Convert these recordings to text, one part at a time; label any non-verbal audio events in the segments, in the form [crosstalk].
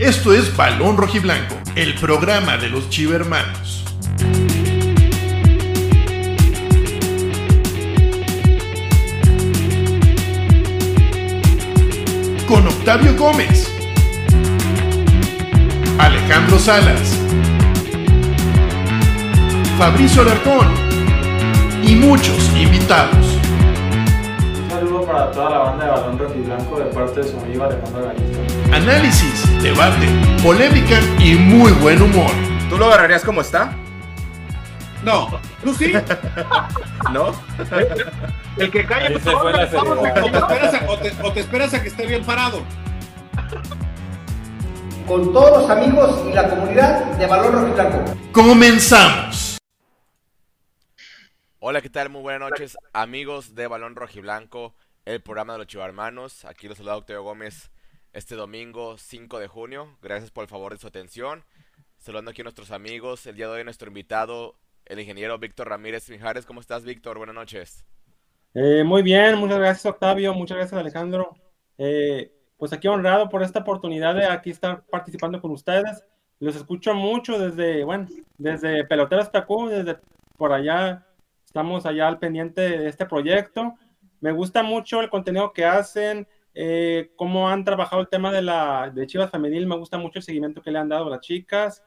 Esto es Balón Rojiblanco, el programa de los Chivermanos. Con Octavio Gómez, Alejandro Salas, Fabricio Alarcón y muchos invitados. Para toda la banda de Balón Rojiblanco de parte de su amigo Alejandro Galista. Análisis, debate, polémica y muy buen humor. ¿Tú lo agarrarías como está? No, tú sí. [laughs] ¿No? El que cae Ahí pues, se fue la vamos, seriedad. o, te esperas a, o te- o te esperas a que esté bien parado. con todos los amigos y la comunidad de Balón Rojiblanco. Comenzamos. Hola, ¿qué tal? Muy buenas noches, amigos de Balón Rojiblanco, el programa de los Chivarmanos. Aquí los saluda Octavio Gómez este domingo 5 de junio. Gracias por el favor de su atención. Saludando aquí a nuestros amigos. El día de hoy nuestro invitado, el ingeniero Víctor Ramírez Mijares. ¿Cómo estás, Víctor? Buenas noches. Eh, muy bien, muchas gracias Octavio, muchas gracias Alejandro. Eh, pues aquí honrado por esta oportunidad de aquí estar participando con ustedes. Los escucho mucho desde, bueno, desde Peloteros Tacú, desde por allá, estamos allá al pendiente de este proyecto. Me gusta mucho el contenido que hacen, eh, cómo han trabajado el tema de la de Chivas Femenil, me gusta mucho el seguimiento que le han dado a las chicas.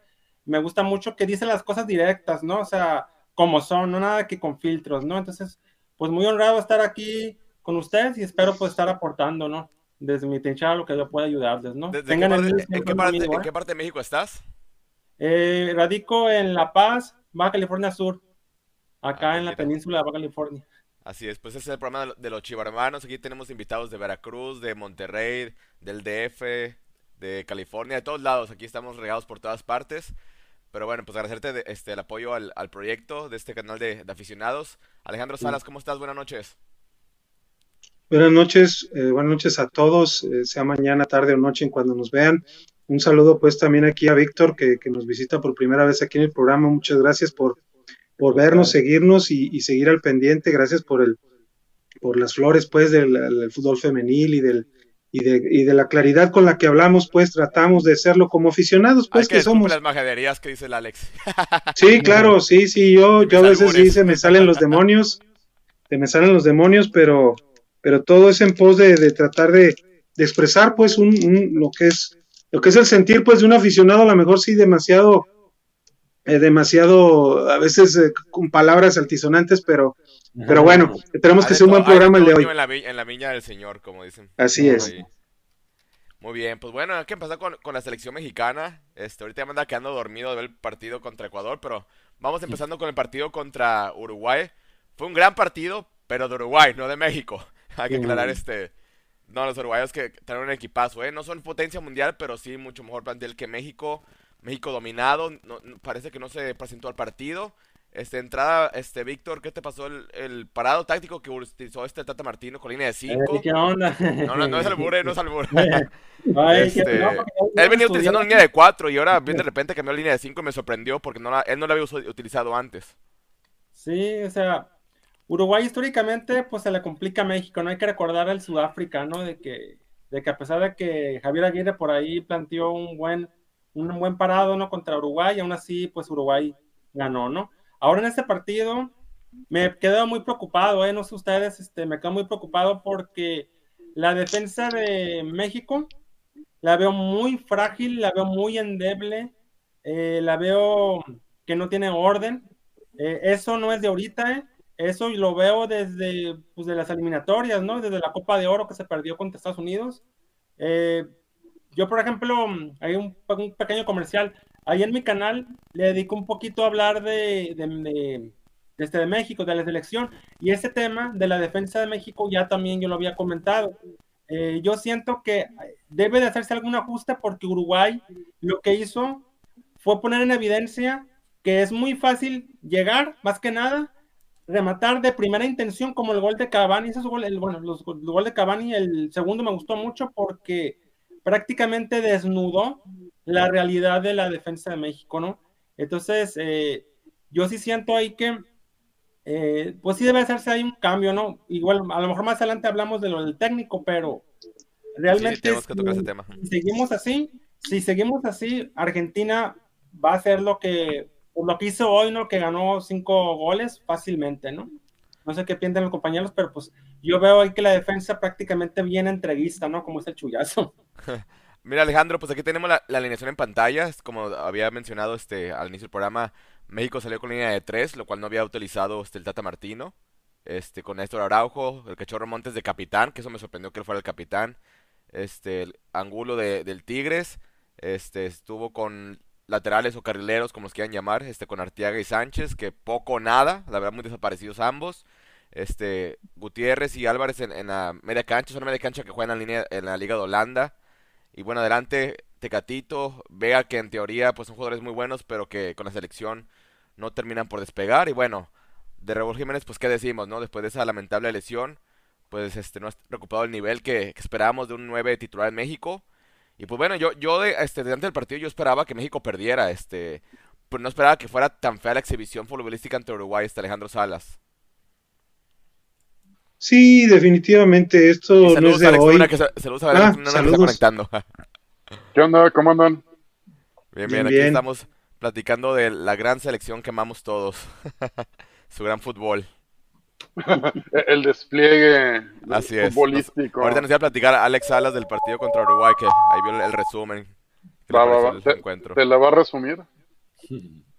Me gusta mucho que dicen las cosas directas, ¿no? O sea, como son, no nada que con filtros, ¿no? Entonces, pues muy honrado estar aquí con ustedes y espero pues estar aportando, ¿no? Desde mi trinchera lo que yo pueda ayudarles, ¿no? ¿Desde Tengan qué parte, ¿En siempre qué parte, conmigo, en ¿eh? qué parte de México estás? Eh, radico en La Paz, Baja California Sur, acá Ah, en la mira. península de Baja California. Así es, pues ese es el programa de lo- de los Chivarmanos. Aquí tenemos invitados de Veracruz, de Monterrey, del DF, de California, de todos lados. Aquí estamos regados por todas partes. Pero bueno, pues agradecerte de- este, el apoyo al, al proyecto de este canal de, de aficionados. Alejandro Salas, ¿cómo estás? Buenas noches. Buenas noches, eh, buenas noches a todos, eh, sea mañana, tarde o noche en cuando nos vean. Un saludo pues también aquí a Víctor que, que nos visita por primera vez aquí en el programa. Muchas gracias por, por vernos, seguirnos y, y seguir al pendiente. Gracias por el por las flores pues del, del fútbol femenil y del y de, y de la claridad con la que hablamos, pues tratamos de serlo como aficionados, Hay pues que que somos. las majaderías que dice el Alex. [laughs] Sí, claro, sí, sí, yo, yo a veces sí se me salen los demonios, se me salen los demonios, pero, pero todo es en pos de, de tratar de, de expresar pues un, un- lo que es, lo que es el sentir pues de un aficionado, a lo mejor sí demasiado, eh, demasiado, a veces eh, con palabras altisonantes, pero, pero bueno, esperemos que Hay sea un buen programa el de hoy. En la, en la viña del Señor, como dicen. Así es. Ahí. Muy bien, pues bueno, hay que empezar con, con la selección mexicana. Este, ahorita ya me anda quedando dormido de ver el partido contra Ecuador, pero vamos empezando con el partido contra Uruguay. Fue un gran partido, pero de Uruguay, no de México. [laughs] Hay que aclarar este. No, los uruguayos que traen un equipazo, ¿eh? No son potencia mundial, pero sí mucho mejor plantel que México. México dominado, no- no- parece que no se presentó al partido. Este, entrada, este, Víctor, ¿qué te pasó el, el parado táctico que utilizó este Tata Martino con línea de 5? Eh, ¿Qué onda? No, no, no es albur, eh, no es albur. [laughs] Ay, que- Este, él venía utilizando línea de 4 y ahora bien de [laughs] repente cambió a línea de 5 y me sorprendió porque no la- él no la había utilizado antes. Sí, o sea, Uruguay históricamente pues se le complica a México, no hay que recordar al Sudáfrica, ¿no? De que, de que a pesar de que Javier Aguirre por ahí planteó un buen, un buen parado, ¿no? Contra Uruguay, aún así pues Uruguay ganó, ¿no? Ahora en este partido me quedo muy preocupado, ¿eh? No sé ustedes, este, me quedo muy preocupado porque la defensa de México la veo muy frágil, la veo muy endeble, eh, la veo que no tiene orden. Eh, eso no es de ahorita, ¿eh? Eso lo veo desde pues, de las eliminatorias, ¿no? Desde la Copa de Oro que se perdió contra Estados Unidos. Eh, yo, por ejemplo, hay un, un pequeño comercial. Ahí en mi canal le dedico un poquito a hablar de, de, de, de este, de México, de la selección. Y ese tema de la defensa de México ya también yo lo había comentado. Eh, yo siento que debe de hacerse algún ajuste porque Uruguay lo que hizo fue poner en evidencia que es muy fácil llegar, más que nada, rematar de primera intención como el gol de Cavani, ese es el, bueno, los, el gol de Cavani, el segundo me gustó mucho porque prácticamente desnudó la realidad de la defensa de México, ¿no? Entonces, eh, yo sí siento ahí que, eh, pues sí debe hacerse ahí un cambio, ¿no? Igual, a lo mejor más adelante hablamos de lo del técnico, pero realmente Sí, tenemos que tocar si- ese tema. si seguimos así, si seguimos así, Argentina va a hacer lo que, lo que hizo hoy, ¿no? Que ganó cinco goles fácilmente, ¿no? No sé qué piensan los compañeros, pero pues yo veo ahí que la defensa prácticamente viene entrevista, ¿no? Como es el chullazo. [laughs] Mira, Alejandro, pues aquí tenemos la, alineación en pantalla. Como había mencionado este al inicio del programa, México salió con línea de tres, lo cual no había utilizado este, el Tata Martino. Este, con Néstor Araujo, el Cachorro Montes de capitán, que eso me sorprendió que él fuera el capitán. Este, el Angulo de, del Tigres. Este, estuvo con laterales o carrileros, como los quieran llamar, este, con Artiaga y Sánchez, que poco o nada, la verdad muy desaparecidos ambos. Este, Gutiérrez y Álvarez en, la media cancha, son una media cancha que juegan en la, línea, en la Liga de Holanda. Y bueno, adelante Tecatito, Vea que en teoría pues son jugadores muy buenos, pero que con la selección no terminan por despegar. Y bueno, de Raúl Jiménez, pues qué decimos, ¿no? Después de esa lamentable lesión, pues este no ha recuperado el nivel que, esperábamos de un 9 titular en México. Y pues bueno, yo, yo de, este, delante del partido yo esperaba que México perdiera, este, pues no esperaba que fuera tan fea la exhibición futbolística ante Uruguay, este Alejandro Salas. Sí, definitivamente, esto no es de hoy. saludos a Alex, ah, está conectando. ¿Qué onda? ¿Cómo andan? Bien, bien, aquí estamos platicando de la gran selección que amamos todos. [laughs] Su gran fútbol. [laughs] el despliegue Así futbolístico. ahorita nos iba a platicar Alex Salas del partido contra Uruguay, que ahí vio el, resumen. Va, va, va. ¿Te, la va a resumir? [laughs]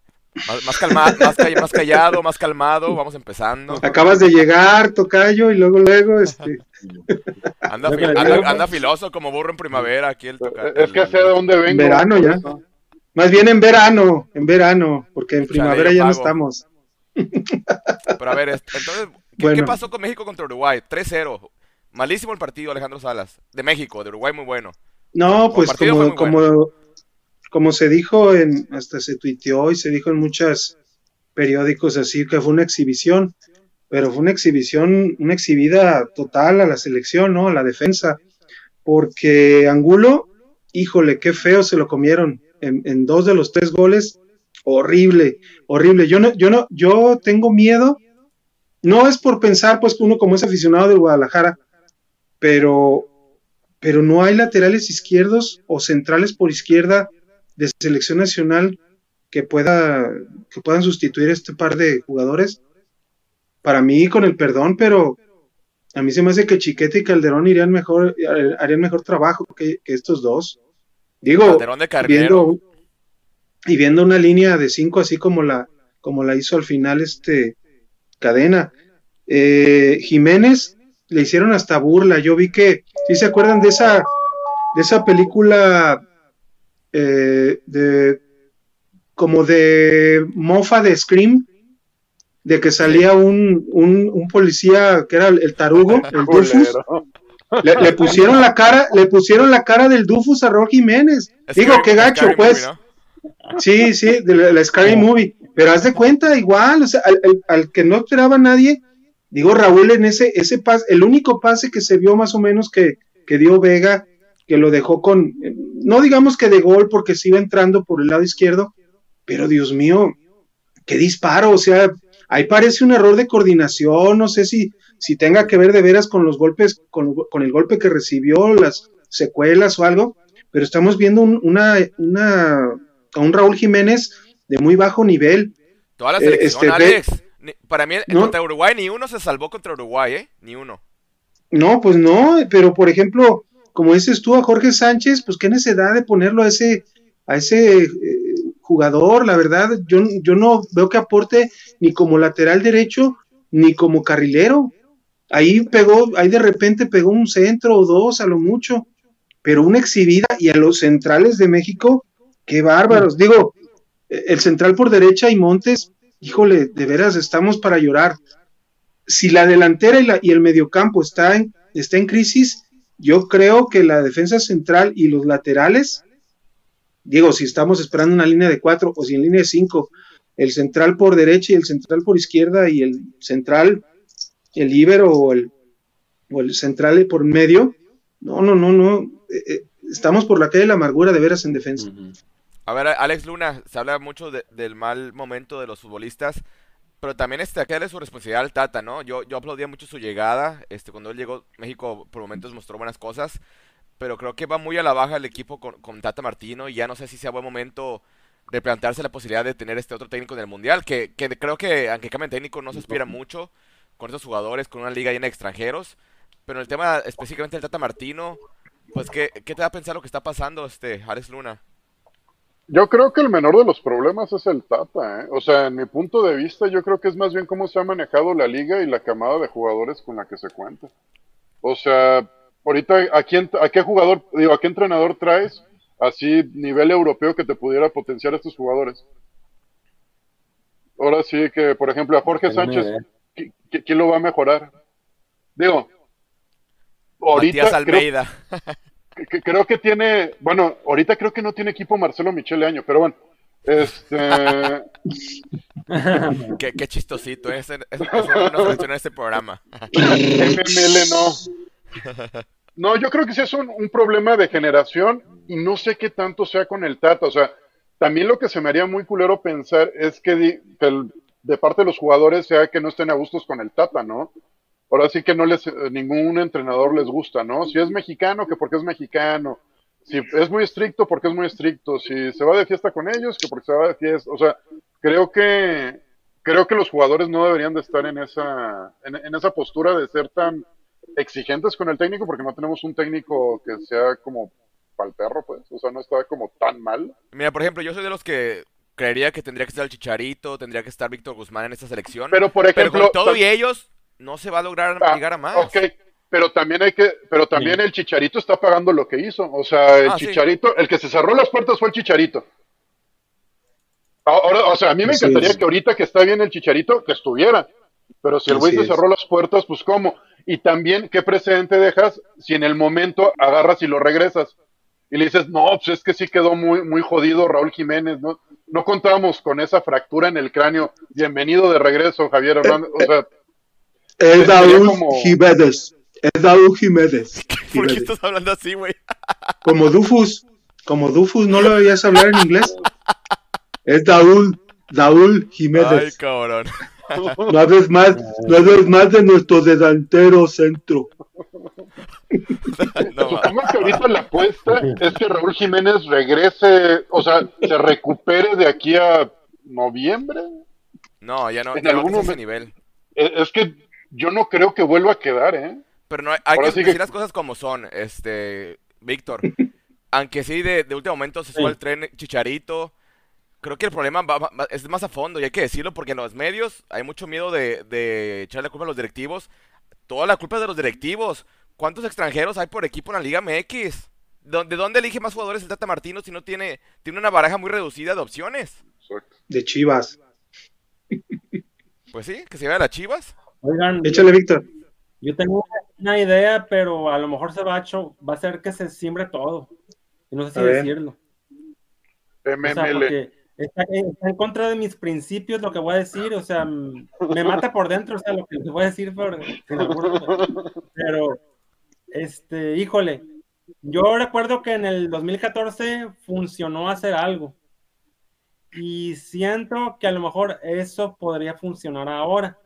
Más, calmado, más, callado, más calmado, vamos empezando. Acabas de llegar, Tocayo, y luego, luego, este... Anda, anda, filoso como burro en primavera aquí el Tocayo. Es que sé de dónde vengo. Verano ya. Más bien en verano, en verano, porque en primavera ya no estamos. Pero a ver, entonces, ¿qué, pasó con México contra Uruguay? 3-0. Malísimo el partido, Alejandro Salas. De México, de Uruguay muy bueno. No, pues como, como, como se dijo en, hasta se tuiteó y se dijo en muchos periódicos así que fue una exhibición, pero fue una exhibición, una exhibida total a la selección, ¿no? A la defensa, porque Angulo, híjole, qué feo se lo comieron en, dos de los tres goles, horrible, horrible. Yo no, yo no, yo tengo miedo, no es por pensar, pues, que uno como es aficionado del Guadalajara, pero, pero no hay laterales izquierdos o centrales por izquierda de selección nacional que pueda que puedan sustituir este par de jugadores. Para mí, con el perdón, pero a mí se me hace que Chiquete y Calderón irían mejor, harían mejor trabajo que, estos dos. Digo, viendo, y viendo una línea de cinco así como la, como la hizo al final este cadena. Eh, Jiménez le hicieron hasta burla. Yo vi que, si se acuerdan de esa, de esa película eh, de como de mofa de Scream, de que salía un, un, policía que era el, tarugo, [laughs] el Dufus. Le, pusieron la cara, le pusieron la cara del Dufus a Raúl Jiménez. Digo, qué gacho, pues. Sí, sí, de la, Scary Movie. Pero haz de cuenta, igual, al, que no esperaba nadie, digo, Raúl en ese, ese pase, el único pase que se vio más o menos que, que dio Vega que lo dejó con, no digamos que de gol porque se iba entrando por el lado izquierdo, pero Dios mío, qué disparo, o sea, ahí parece un error de coordinación, no sé si, si tenga que ver de veras con los golpes, con, el golpe que recibió, las secuelas o algo, pero estamos viendo una, una, a un Raúl Jiménez de muy bajo nivel. Toda la selección, eh, este, Alex, para mí contra Uruguay ni uno se salvó contra Uruguay, ¿eh? Ni uno. No, pues no, pero por ejemplo, como dices tú a Jorge Sánchez, pues qué necesidad de ponerlo a ese, a ese eh, jugador, la verdad, yo, yo no veo que aporte ni como lateral derecho ni como carrilero. Ahí pegó, ahí de repente pegó un centro o dos a lo mucho, pero una exhibida y a los centrales de México, qué bárbaros. Digo, el central por derecha y Montes, híjole, de veras estamos para llorar. Si la delantera y, la, y el mediocampo está en, está en crisis, yo creo que la defensa central y los laterales, digo, si estamos esperando una línea de cuatro o si en línea de cinco, el central por derecha y el central por izquierda y el central, el líbero o el, el central por medio, no, no, no, no, eh, eh, estamos por la calle de la amargura de veras en defensa. A ver, Alex Luna, se habla mucho del mal momento de los futbolistas. Pero también este, acá es su responsabilidad al Tata, ¿no? Yo, yo aplaudía mucho su llegada. Este, cuando él llegó, México por momentos mostró buenas cosas. pero creo que va muy a la baja el equipo con, con Tata Martino y ya no sé si sea buen momento de plantearse la posibilidad de tener este otro técnico en el Mundial, que, que creo que aunque cambien técnico no se aspira mucho con estos jugadores, con una liga llena de extranjeros, pero en el tema específicamente del Tata Martino, pues ¿qué, qué te da a pensar lo que está pasando, este Ares Luna? Yo creo que el menor de los problemas es el Tata, ¿eh? O sea, en mi punto de vista, yo creo que es más bien cómo se ha manejado la liga y la camada de jugadores con la que se cuenta. O sea, ahorita, ¿a, quién, a qué jugador, digo, a qué entrenador traes así nivel europeo que te pudiera potenciar a estos jugadores? Ahora sí que, por ejemplo, a Jorge Sánchez, ¿quién lo va a mejorar? Digo, ahorita Almeida. Creo, [laughs] que tiene, bueno, ahorita creo que no tiene equipo Marcelo Michele Año, pero bueno, este... [laughs] qué, qué, chistosito, ese, ese, ese no este programa. MML no. No, yo creo que sí es un, un, problema de generación y no sé qué tanto sea con el Tata. O sea, también lo que se me haría muy culero pensar es que, de parte de los jugadores sea que no estén a gustos con el Tata, ¿no? Ahora sí que no les, ningún entrenador les gusta, ¿no? Si es mexicano, que porque es mexicano. Si es muy estricto, porque es muy estricto. Si se va de fiesta con ellos, que porque se va de fiesta. O sea, creo que, creo que los jugadores no deberían de estar en esa, en esa postura de ser tan exigentes con el técnico porque no tenemos un técnico que sea como pal perro, pues. O sea, no está como tan mal. Mira, por ejemplo, yo soy de los que creería que tendría que estar el Chicharito, tendría que estar Víctor Guzmán en esta selección. Pero por ejemplo, todo y ellos no se va a lograr ah, llegar a más. Ok, pero también hay que, pero también el Chicharito está pagando lo que hizo. O sea, el ah, Chicharito, el que se cerró las puertas fue el Chicharito. Ahora, o sea, a mí me encantaría que ahorita que está bien el Chicharito, que estuviera. Pero si el güey se cerró las puertas, pues cómo. Y también, ¿qué precedente dejas si en el momento agarras y lo regresas? Y le dices, no, pues es que sí quedó muy, muy jodido Raúl Jiménez, ¿no? No contábamos con esa fractura en el cráneo. Bienvenido de regreso, Javier Hernández. O sea, es Raúl Jiménez. Es Raúl Jiménez. [laughs] ¿Por qué estás hablando así, güey? [laughs] Como Dufus. Como Dufus, ¿no lo oías hablar en inglés? Es Raúl, Raúl Jiménez. Ay, cabrón. [laughs] No hables más, no hables más de nuestro delantero centro. No, que ahorita la apuesta es que Raúl Jiménez regrese, o sea, se recupere de aquí a noviembre. No, ya no, en algún ese nivel. Es que yo no creo que vuelva a quedar, ¿eh? Pero no, hay que decir las cosas como son, este, Víctor. [laughs] Aunque sí, de, último momento se sube el tren Chicharito creo que el problema es más a fondo y hay que decirlo porque en los medios hay mucho miedo de, echarle la culpa a los directivos. Toda la culpa es de los directivos. ¿Cuántos extranjeros hay por equipo en la Liga MX? ¿De dónde elige más jugadores el Tata Martino si no tiene, tiene una baraja muy reducida de opciones? De Chivas. Pues sí, que se vea las Chivas. Oigan, échale, Víctor. Yo tengo una idea, pero a lo mejor se va a, va a hacer que se siembre todo. Y no sé si decirlo. MML está, en contra de mis principios lo que voy a decir, o sea, me mata por dentro, o sea, lo que les voy a decir, por, pero, este, híjole, yo recuerdo que en el 2014 funcionó hacer algo y siento que a lo mejor eso podría funcionar ahora.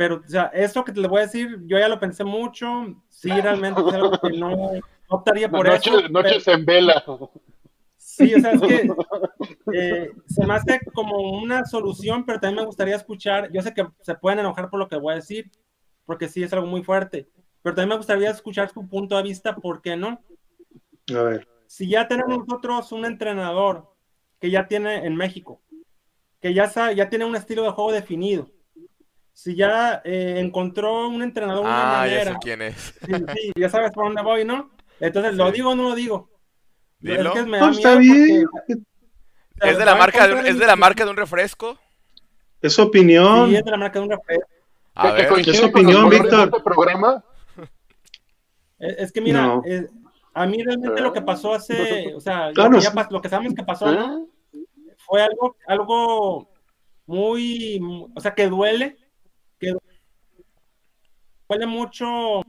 Pero, o sea, eso que te voy a decir, yo ya lo pensé mucho, sí, realmente es algo que no optaría [laughs] por eso. Noches en vela. Sí, o sea, es que eh, se me hace como una solución, pero también me gustaría escuchar, yo sé que se pueden enojar por lo que voy a decir, porque sí es algo muy fuerte, pero también me gustaría escuchar su punto de vista, ¿por qué no? A ver. Si ya tenemos nosotros un entrenador que ya tiene en México, que ya, sabe, ya tiene un estilo de juego definido, si ya eh, encontró un entrenador una ah, Ya sé quién es. Sí, sí, ya sabes por dónde voy, ¿no? Entonces, ¿lo digo o no lo digo? Dilo. Es que está bien. ¿Es de la marca de, un, ¿Es de la marca de un refresco? Es opinión. Sí, es de la marca de un refresco. A ver, es opinión, Víctor. Este programa? Es, que mira, eh, a mí realmente lo que pasó hace, o sea, lo, que ya, lo, que sabemos que pasó ¿no? fue algo, algo muy, o sea, que duele, duele mucho.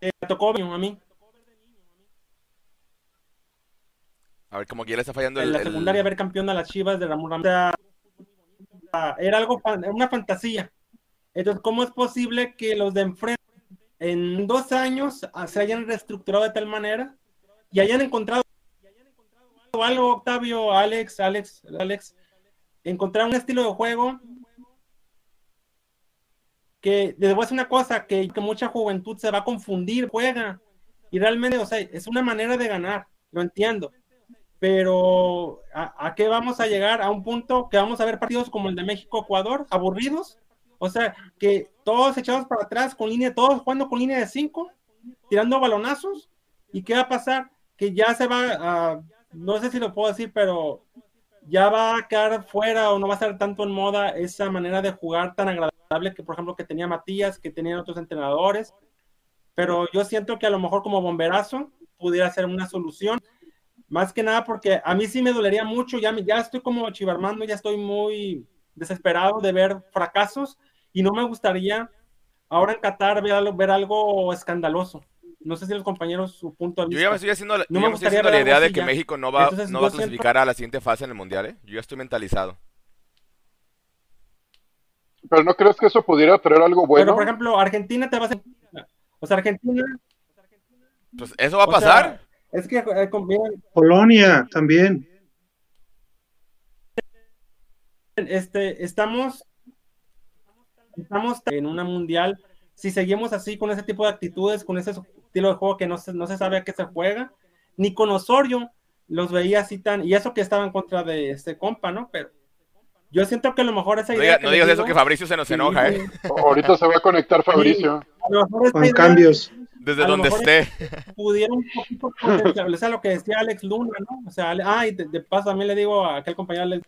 Eh, tocó a mí. A ver, como le está fallando en el. En la secundaria, ver campeón a las chivas de Ramón Ramírez. Era algo, una fantasía. Entonces, ¿cómo es posible que los de enfrente en dos años se hayan reestructurado de tal manera y hayan encontrado algo, Octavio, Alex, Alex, Alex, encontrar un estilo de juego que les voy a decir una cosa, que, que mucha juventud se va a confundir, juega, y realmente, o sea, es una manera de ganar, lo entiendo, pero ¿a, qué vamos a llegar? A un punto que vamos a ver partidos como el de México-Ecuador, aburridos, o sea, que todos echados para atrás con línea, todos jugando con línea de cinco, tirando balonazos, ¿y qué va a pasar? Que ya se va a, no sé si lo puedo decir, pero ya va a quedar fuera o no va a estar tanto en moda esa manera de jugar tan agradable que, por ejemplo, que tenía Matías, que tenían otros entrenadores. Pero yo siento que a lo mejor como bomberazo pudiera ser una solución. Más que nada porque a mí sí me dolería mucho, ya, ya estoy como chivarmando, ya estoy muy desesperado de ver fracasos y no me gustaría ahora en Qatar ver, ver algo escandaloso. No sé si los compañeros su punto de vista. Yo ya me estoy haciendo, la idea de que México no va, no va a clasificar a la siguiente fase en el Mundial, ¿eh? Yo ya estoy mentalizado. Pero ¿no crees que eso pudiera traer algo bueno? Pero, por ejemplo, Argentina te va a hacer... O sea, Argentina... Pues eso va a pasar. es que eh, Polonia también. Este, estamos, estamos en una mundial. Si seguimos así con ese tipo de actitudes, con ese estilo de juego que no se, no se sabe a qué se juega, ni con Osorio los veía así tan, y eso que estaba en contra de este compa, ¿no? Pero yo siento que a lo mejor esa idea. No, digas eso que Fabricio se nos enoja, ¿eh? Ahorita se va a conectar Fabricio. con cambios. Desde donde esté. Pudieron un poquito o sea, lo que decía Alex Luna, ¿no? O sea, ah, y de, paso también le digo a aquel compañero Alex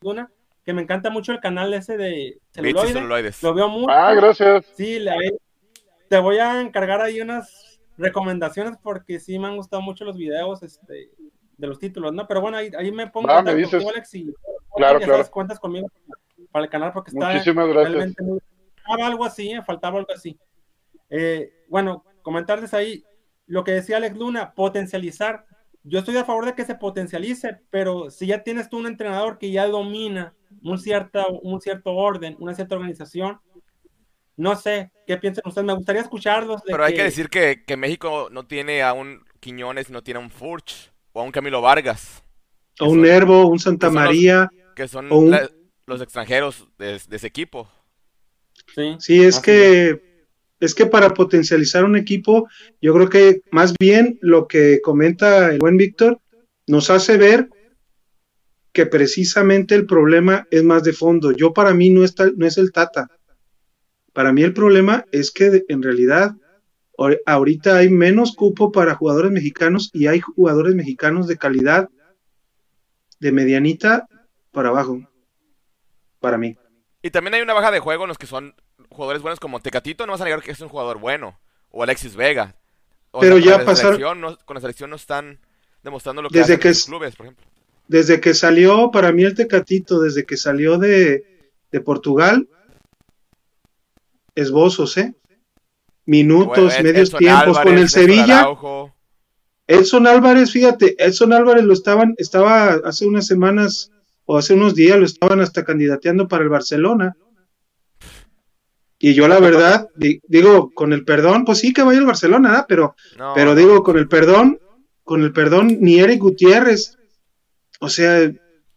Luna que me encanta mucho el canal ese de celuloides. Lo veo mucho. Ah, gracias. Sí, te voy a encargar ahí unas recomendaciones porque sí me han gustado mucho los videos este, de los títulos, ¿no? Pero bueno, ahí, ahí me pongo ah, me dices. Alex y claro, claro. cuentas conmigo para el canal porque está Muchísimas gracias. faltaba algo así, ¿eh? faltaba algo así. Eh, bueno, comentarles ahí lo que decía Alex Luna, potencializar. Yo estoy a favor de que se potencialice, pero si ya tienes tú un entrenador que ya domina un, cierta, un cierto orden, una cierta organización, no sé, ¿qué piensan ustedes? Me gustaría escucharlos. pero hay que decir que, que, México no tiene a un Quiñones, no tiene a un Furch o a un Camilo Vargas. O un Nervo, un Santa María. Que son los extranjeros de, ese equipo. Sí, sí es que es que para potencializar un equipo, yo creo que más bien lo que comenta el buen Víctor nos hace ver que precisamente el problema es más de fondo. Yo para mí no, está, no es el Tata. Para mí el problema es que en realidad ahorita hay menos cupo para jugadores mexicanos y hay jugadores mexicanos de calidad de medianita para abajo. Para mí. Y también hay una baja de juego en los que son jugadores buenos como Tecatito, no vas a negar que es un jugador bueno. O Alexis Vega. Pero ya pasaron. con la selección no están demostrando lo que desde hacen que los clubes, por ejemplo. Desde que salió, para mí el Tecatito, desde que salió de, de Portugal, esbozos, ¿eh? Minutos, medios tiempos con el Sevilla. Edson Álvarez, fíjate, Edson Álvarez lo estaban, estaba hace unas semanas o hace unos días lo estaban hasta candidateando para el Barcelona. Y yo la verdad, digo, con el perdón, pues sí que vaya al Barcelona, pero, pero digo, con el perdón, con el perdón, ni Eric Gutiérrez. O sea,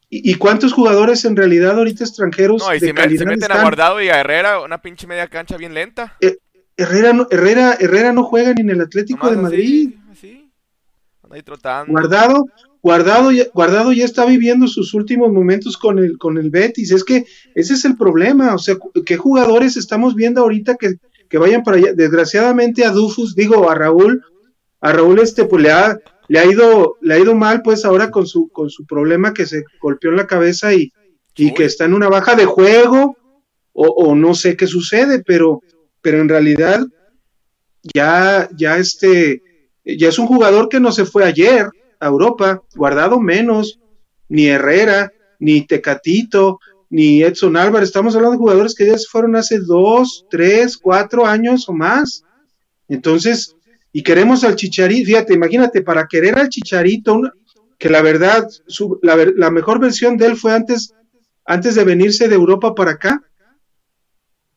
¿y, cuántos jugadores en realidad ahorita extranjeros no, y de si calidad meten a Guardado y a Herrera, una pinche media cancha bien lenta. Eh, Herrera, no, Herrera, Herrera no juega ni en el Atlético de Madrid. Ahí trotando. Guardado, Guardado ya, Guardado ya está viviendo sus últimos momentos con el, con el Betis. Es que ese es el problema. O sea, ¿qué jugadores estamos viendo ahorita que, vayan para allá? Desgraciadamente a Dufus, digo, a Raúl, a Raúl este, pues le ha, le ha ido, le ha ido mal, pues ahora con su, con su problema que se golpeó en la cabeza y, y que está en una baja de juego, o, o, no sé qué sucede, pero, pero en realidad ya, ya este, ya es un jugador que no se fue ayer Europa, guardado menos, ni Herrera, ni Tecatito, ni Edson Álvarez, estamos hablando de jugadores que ya se fueron hace dos, tres, cuatro años o más. Entonces, y queremos al Chicharito, fíjate, imagínate, para querer al Chicharito, que la verdad, la, mejor versión de él fue antes, antes de venirse de Europa para acá.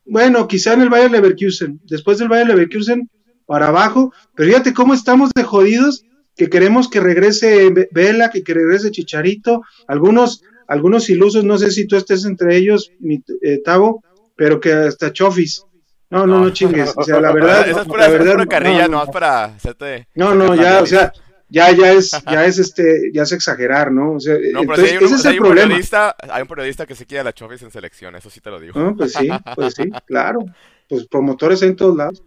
bueno, quizá en el Bayern Leverkusen, después del Bayern Leverkusen para abajo, pero fíjate cómo estamos de jodidos que queremos que regrese Vela, que, que regrese Chicharito, algunos, algunos ilusos, no sé si tú estés entre ellos, mi, eh, Tavo, pero que hasta Chofis. No, no, no, chingues. O sea, la [laughs] verdad. Esa es pura, la verdad, pura carrilla, no, no, es para hacerte. No, no, ya, o sea, ya, ya es, [laughs] ya es este, ya es exagerar, ¿no? O sea, No, pero entonces, si hay, un, ese es hay el problema. periodista, hay un periodista que se quiere a la Chofis en selección, eso sí te lo digo. No, pues sí, pues sí, [laughs] claro. Pues promotores en todos lados.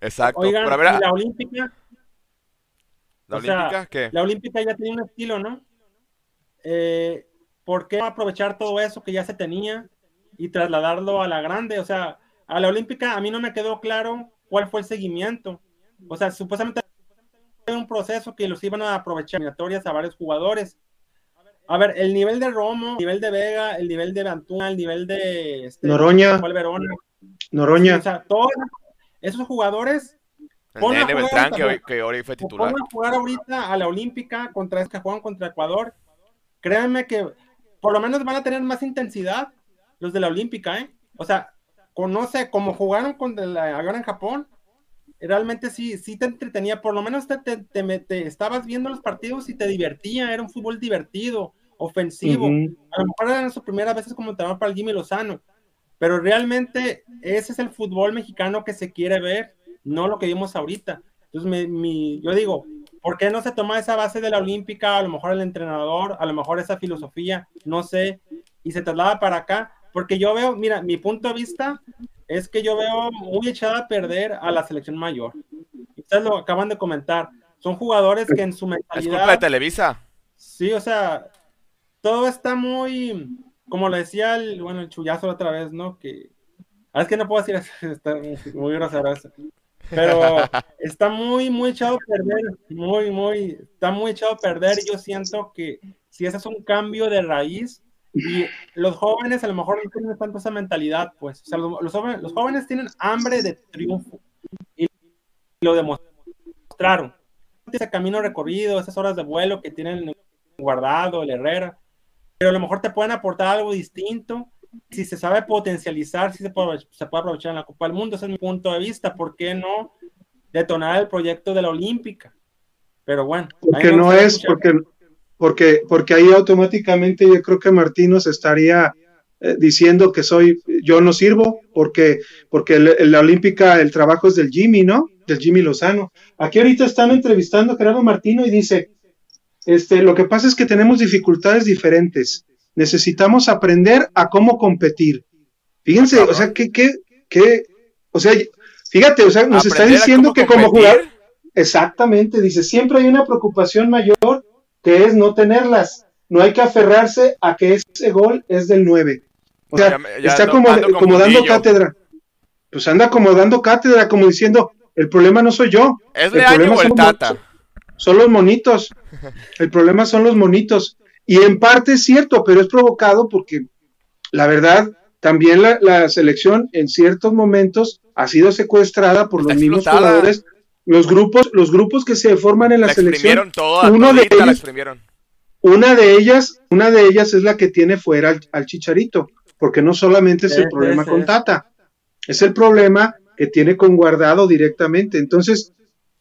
Exacto. Oigan, pero a ver, y la Olímpica, ¿la o sea, Olímpica qué? la Olímpica ya tiene un estilo, ¿no? Eh, ¿Por qué no aprovechar todo eso que ya se tenía y trasladarlo a la grande? O sea, a la Olímpica a mí no me quedó claro cuál fue el seguimiento. O sea, supuestamente era un proceso que los iban a aprovechar eliminatorias a varios jugadores. A ver, el nivel de Romo, el nivel de Vega, el nivel de Antuna, el nivel de este, Noroña. Verona. Noroña. O sea, todos esos jugadores El ponlo a jugar Beltrán, que, que hoy fue titular. ponlo a jugar ahorita a la Olímpica contra este que juegan contra Ecuador. Créanme que por lo menos van a tener más intensidad los de la Olímpica, ¿eh? O sea, conoce como jugaron contra la ahora en Japón. Realmente sí, sí te entretenía, por lo menos te, te- te estabas viendo los partidos y te divertía, era un fútbol divertido, ofensivo. Ujú. A lo mejor eran sus primeras veces como entrenador para el Jimmy Lozano, pero realmente ese es el fútbol mexicano que se quiere ver, no lo que vimos ahorita. Entonces, me- mi- yo digo, ¿por qué no se toma esa base de la Olímpica? A lo mejor el entrenador, a lo mejor esa filosofía, no sé, y se traslada para acá, porque yo veo, mira, mi punto de vista es que yo veo muy echada a perder a la selección mayor. Ustedes lo acaban de comentar. Son jugadores que en su Es culpa de mentalidad Televisa. Sí, o sea, todo está muy, como lo decía el, bueno, el chullazo la otra vez, ¿no? Que, ah, es que no puedo decir eso, [laughs] está muy, grosero eso. Pero [laughs] está muy, muy echado a perder, muy, muy, está muy echado a perder yo siento que si ese es un cambio de raíz y los jóvenes a lo mejor no tienen tanto esa mentalidad, pues, o sea, los, los jóvenes, los jóvenes tienen hambre de triunfo y lo demostraron. Ese camino recorrido, esas horas de vuelo que tienen guardado, el Herrera, pero a lo mejor te pueden aportar algo distinto. Si se sabe potencializar, si se puede, se puede aprovechar en la Copa del Mundo, ese es mi punto de vista. ¿Por qué no detonar el proyecto de la Olímpica? Pero bueno, Porque no es, escuchar. porque, porque, porque ahí automáticamente yo creo que Martínez estaría eh, diciendo que soy, yo no sirvo, porque, porque el- el- la Olímpica, el trabajo es del Jimmy, ¿no? Del Jimmy Lozano. Aquí ahorita están entrevistando a Gerardo Martino y dice, este, lo que pasa es que tenemos dificultades diferentes. Necesitamos aprender a cómo competir. Fíjense, Ah, o sea, que, que, que, o sea, fíjate, o sea, nos está Aprender diciendo que como jugar, Exactamente, dice, siempre hay una preocupación mayor que es no tenerlas. No hay que aferrarse a que ese gol es del 9. O sea, Ya me- ya está como, como dando cátedra. Pues anda como dando cátedra, como diciendo, el problema no soy yo. ¿Es el Leaño problema o el Tata? Son los monitos. El problema son los monitos. Y en parte es cierto, pero es provocado porque la verdad, también la, la selección en ciertos momentos ha sido secuestrada por Está los mismos explotada. jugadores. Los grupos, los grupos que se forman en la, La selección, exprimieron toda, uno de todita la ellos- exprimieron. una de ellas, una de ellas es la que tiene fuera al, al chicharito, porque no solamente es el problema con. Tata, es el problema que tiene con guardado directamente. Entonces,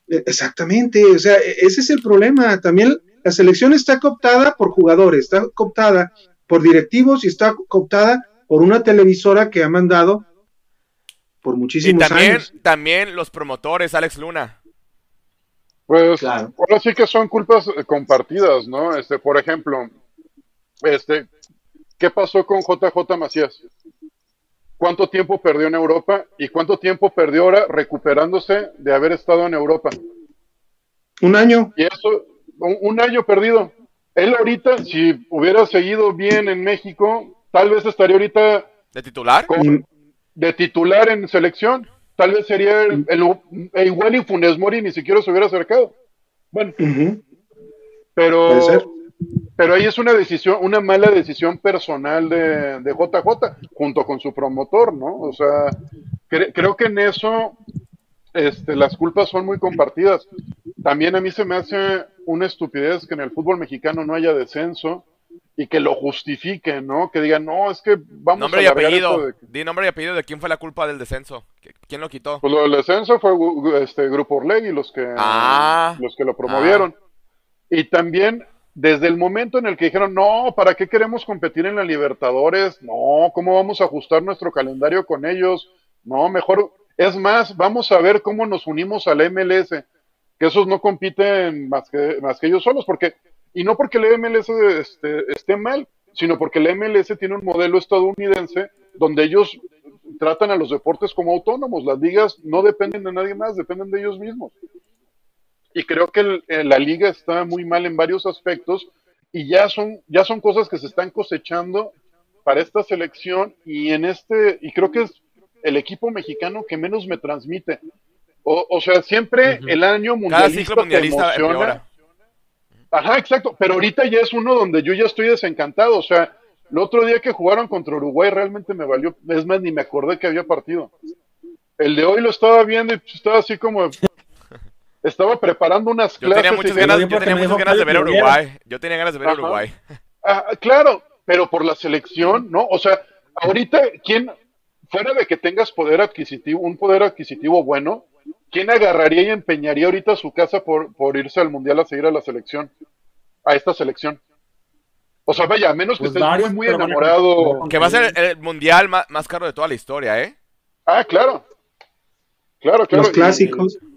exactamente, o sea, e- ese es el problema. También la selección está cooptada por jugadores, está cooptada por directivos y está cooptada por una televisora que ha mandado por Y muchísimos también, años. también los promotores, Alex Luna. Pues Claro. ahora sí que son culpas eh, compartidas, ¿no? Este, por ejemplo, este, ¿qué pasó con JJ Macías? ¿Cuánto tiempo perdió en Europa y cuánto tiempo perdió ahora recuperándose de haber estado en Europa? Un año, Y eso, un, un año perdido. Él ahorita, si hubiera seguido bien en México, tal vez estaría ahorita ¿De titular? con- de titular en selección. Tal vez sería el, el- e igual y Funes Mori ni siquiera se hubiera acercado. Bueno, pero, Puede ser. Pero ahí es una decisión, una mala decisión personal de, de JJ, junto con su promotor, ¿no? O sea, cre- creo que en eso este, las culpas son muy compartidas. También a mí se me hace una estupidez que en el fútbol mexicano no haya descenso y que lo justifiquen, ¿no? Que digan, no, es que vamos Nombre a y apellido. de Di nombre y apellido de quién fue la culpa del descenso. ¿Qui- ¿Quién lo quitó? Pues lo del descenso fue este Grupo Orlegui los que, Ah. los que lo promovieron. Y también, desde el momento en el que dijeron, no, ¿para qué queremos competir en la Libertadores? No, ¿cómo vamos a ajustar nuestro calendario con ellos? No, mejor, es más, vamos a ver cómo nos unimos al MLS, que esos no compiten más que, más que ellos solos, porque, y no porque el MLS este, esté mal, sino porque el MLS tiene un modelo estadounidense donde ellos tratan a los deportes como autónomos. Las ligas no dependen de nadie más, dependen de ellos mismos. Y creo que el- eh, la liga está muy mal en varios aspectos y ya son, ya son cosas que se están cosechando para esta selección y en este, y creo que es el equipo mexicano que menos me transmite. O, o sea, siempre el año Cada mundialista, te mundialista emociona. Ajá, exacto. Pero ahorita ya es uno donde yo ya estoy desencantado. O sea, el otro día que jugaron contra Uruguay realmente me valió. Es más, ni me acordé que había partido. El de hoy lo estaba viendo y estaba así como. Estaba preparando unas Yo clases. tenía muchas ganas, Yo tenía muchas ganas de ver a Uruguay. Yo tenía ganas de ver a. Uruguay. Ah, claro, pero por la selección, ¿no? O sea, ahorita, ¿quién, fuera de que tengas poder adquisitivo, un poder adquisitivo bueno, ¿quién agarraría y empeñaría ahorita su casa por, por irse al mundial a seguir a la selección? A esta selección. O sea, vaya, a menos que Pues estés muy, varios, muy enamorado. Que va a ser el, mundial más, más caro de toda la historia, ¿eh? Ah, claro. Claro, claro. Los clásicos. Y,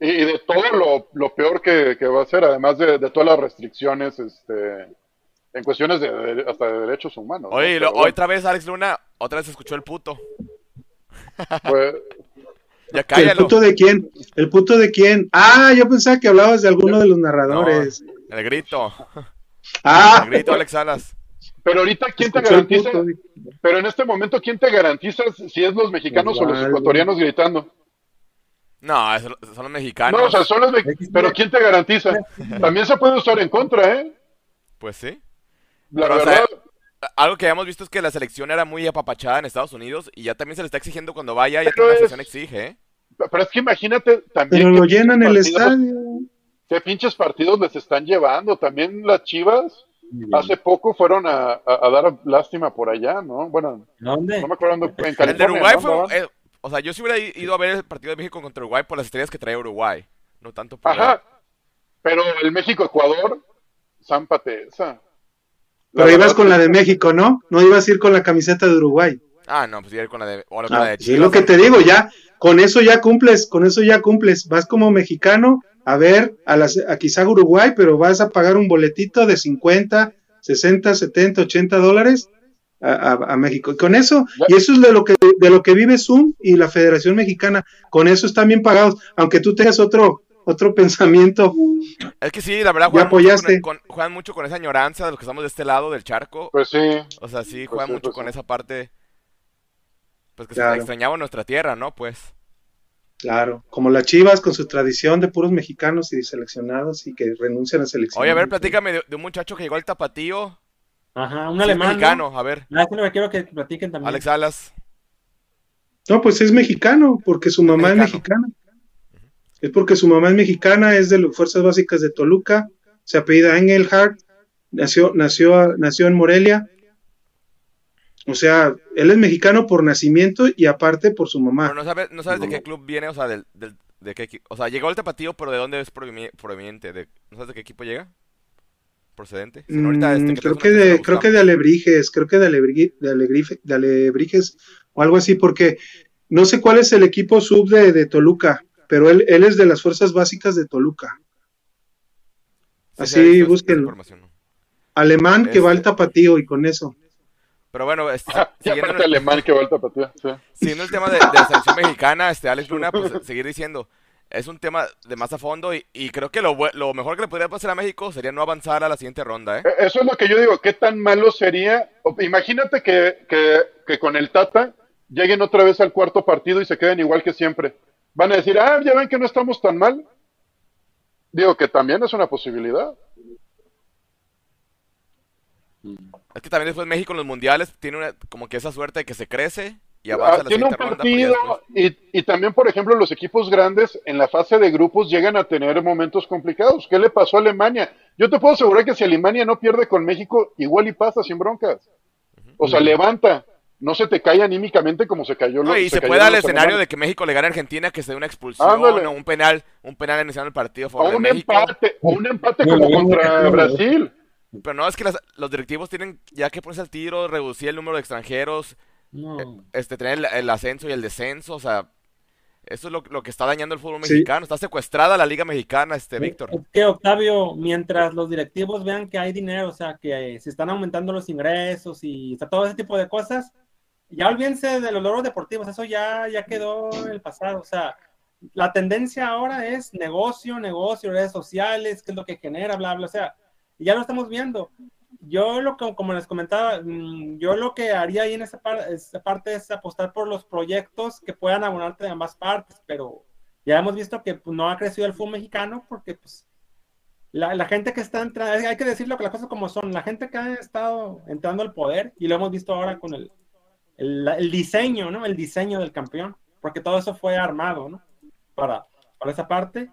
y de todo lo, lo peor que, que va a ser, además de, de todas las restricciones, este, en cuestiones de, de- hasta de derechos humanos. ¿no? Oye, lo- bueno, otra vez Alex Luna, otra vez escuchó el puto. pues, [laughs] Ya ¿El puto de quién? ¿El puto de quién? Ah, yo pensaba que hablabas de alguno de los narradores. El grito. [laughs] Ah, El grito Alex Salas. Pero ahorita, ¿quién te garantiza? Pero en este momento, ¿quién te garantiza si es los mexicanos o los ecuatorianos gritando? No, son los mexicanos. No, o sea, son los mexicanos. Pero ¿quién te garantiza? [laughs] También se puede usar en contra, ¿eh? Pues sí. La Pero, o sea, verdad. Algo que habíamos visto es que la selección era muy apapachada en Estados Unidos y ya también se le está exigiendo cuando vaya, ya la selección exige, ¿eh? Pero es que imagínate también. pero lo llenan el partidos- estadio. ¿Qué pinches partidos les están llevando? También las chivas. Hace poco fueron a, a- a dar lástima por allá, ¿no? Bueno, ¿Dónde? no me acuerdo en El California. de Uruguay ¿no? fue... O sea, yo sí hubiera ido a ver el partido de México contra Uruguay por las estrellas que trae Uruguay. No tanto por... Ajá. Pero el México-Ecuador, zámpate esa. Pero ibas con la de México, ¿no? No ibas a ir con la camiseta de Uruguay. Ah, no, pues ir con la de... O con la Ah, de sí, Chivas. lo que te digo, ya, con eso ya cumples, con eso ya cumples. Vas como mexicano a ver a, las, a quizá Uruguay, pero vas a pagar un boletito de 50, 60, 70, 80 dólares a, a- a México. Y con eso, y eso es de lo que de lo que vive Zoom y la Federación Mexicana. Con eso están bien pagados, aunque tú tengas otro otro pensamiento. Es que sí, la verdad, juegan, mucho apoyaste. con, con- juegan mucho con esa añoranza de los que estamos de este lado del charco. Pues sí. O sea, sí, Pues juegan sí, mucho pues con sí. esa parte. Pues que se Claro. extrañaba nuestra tierra, ¿no? Pues. Claro, como las Chivas con su tradición de puros mexicanos y seleccionados y que renuncian a selección. Oye, a ver, platícame de, de un muchacho que llegó al tapatío. Ajá, un Sí, es alemán. ¿no? mexicano, a ver. Ah, que quiero que platiquen también. Alex Salas. No, pues es mexicano, porque su mamá es mexicana. Es porque su mamá es mexicana, es de las Fuerzas Básicas de Toluca, se apellida Engelhardt, nació, nació, nació en Morelia. O sea, él es mexicano por nacimiento y aparte por su mamá. Pero no sabes, no sabes de qué club viene, o sea, del, del- de qué O sea, llegó al tapatío, pero ¿de dónde es proveniente? De, ¿No sabes de qué equipo llega? ¿Procedente? Si no, ahorita, este, Mm, que creo que de, creo que de Alebrijes, creo que de, Alebri- de, Alegrife- de Alebrijes o algo así, porque no sé cuál es el equipo sub de, de Toluca, pero él, él es de las fuerzas básicas de Toluca. Sí, así, esa búsquenlo. Alemán que va al Este- tapatío y con eso. Pero bueno, este, Ya siguiendo, aparte alemán que va al tapatío. Sí. siguiendo el tema de, de la selección mexicana, este Alex Luna, pues [laughs] seguir diciendo, es un tema de más a fondo y, y creo que lo, lo mejor que le podría pasar a México sería no avanzar a la siguiente ronda, ¿eh? Eh, Eso es lo que yo digo, ¿qué tan malo sería? Imagínate que, que, que con el Tata lleguen otra vez al cuarto partido y se queden igual que siempre. Van a decir, ah, ya ven que no estamos tan mal. Digo que también es una posibilidad. Es que también después México en los mundiales tiene una, como que esa suerte de que se crece y avanza Ah, la tiene un ronda, partido después- y, y también, por ejemplo, los equipos grandes en la fase de grupos llegan a tener momentos complicados. ¿Qué le pasó a Alemania? Yo te puedo asegurar que si Alemania no pierde con México, igual y pasa sin broncas. O sea, levanta. No se te cae anímicamente como se cayó. No, lo- y se, puede dar el escenario alemanes. de que México le gane a Argentina, que se dé una expulsión Ándale. o un penal, un penal iniciando el partido a O un México. empate, o un empate como contra. Brasil. Pero no, es que las- los directivos tienen ya que ponerse al tiro, reducir el número de extranjeros, No. este, tener el, el ascenso y el descenso, o sea, eso es lo, lo que está dañando el fútbol Sí. mexicano. Está secuestrada la liga mexicana, este, Víctor. Es que Octavio, mientras los directivos vean que hay dinero, o sea, que eh, se están aumentando los ingresos y está todo ese tipo de cosas, ya olvídense de los logros deportivos, eso ya, ya quedó en el pasado. O sea, la tendencia ahora es negocio, negocio, redes sociales, qué es lo que genera, bla, bla. O sea, ya lo estamos viendo. Yo lo que, como les comentaba, mm, yo lo que haría ahí en esa, esa parte es apostar por los proyectos que puedan abonarte de ambas partes, pero ya hemos visto que pues, no ha crecido el fútbol mexicano porque pues la, gente que está entrando, hay que decirlo que las cosas como son, la gente que ha estado entrando al poder, y lo hemos visto ahora con el, el, diseño, ¿no? El diseño del campeón, porque todo eso fue armado, ¿no? Para, para esa parte.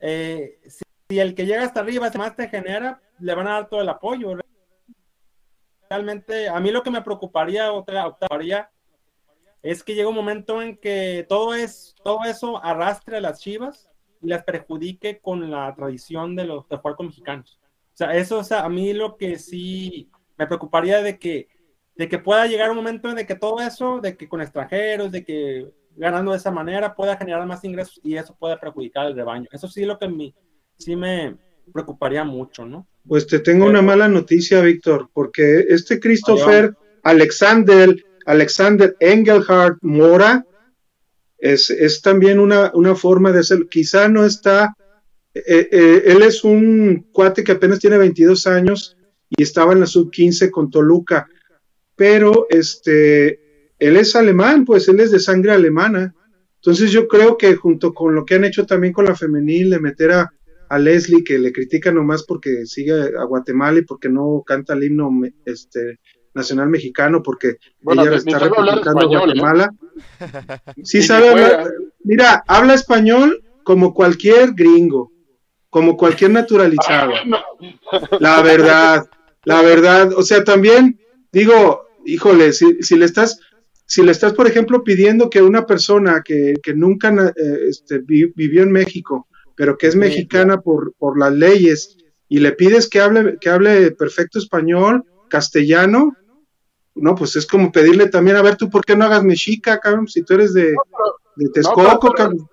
Eh, si, si el que llega hasta arriba más te genera, le van a dar todo el apoyo. Realmente, a mí lo que me preocuparía, otra preocuparía, es que llega un momento en que todo, es, todo eso arrastre a las chivas y las perjudique con la tradición de los de jugar mexicanos. O sea, eso, o sea, a mí lo que sí me preocuparía de que, de que pueda llegar un momento en de que todo eso, de que con extranjeros, de que ganando de esa manera pueda generar más ingresos y eso pueda perjudicar al rebaño. Eso sí lo que me, sí me preocuparía mucho, ¿no? Pues te tengo una mala noticia, Víctor, porque este Christopher Alexander, Alexander Engelhardt Mora es, es también una, una forma de hacerlo. Quizá no está, eh, eh, él es un cuate que apenas tiene 22 años y estaba en la sub 15 con Toluca, pero este, él es alemán, pues él es de sangre alemana. Entonces yo creo que junto con lo que han hecho también con la femenil, de meter a, a Leslie, que le critica nomás porque sigue a Guatemala y porque no canta el himno este, nacional mexicano, porque Bueno, ella está representando a español, ¿eh? Guatemala. [laughs] Sí sabe hablar. Mira, habla español como cualquier gringo, como cualquier naturalizado. No. La verdad, la verdad, o sea, también digo, híjole, si, si le estás, si le estás, por ejemplo, pidiendo que una persona que, que nunca eh, este, vi- vivió en México, pero que es mexicana por, por las leyes, y le pides que hable, que hable perfecto español, castellano, no, pues es como pedirle también, a ver, tú, ¿por qué no hagas mexica, cabrón? Si tú eres de, de Texcoco, cabrón.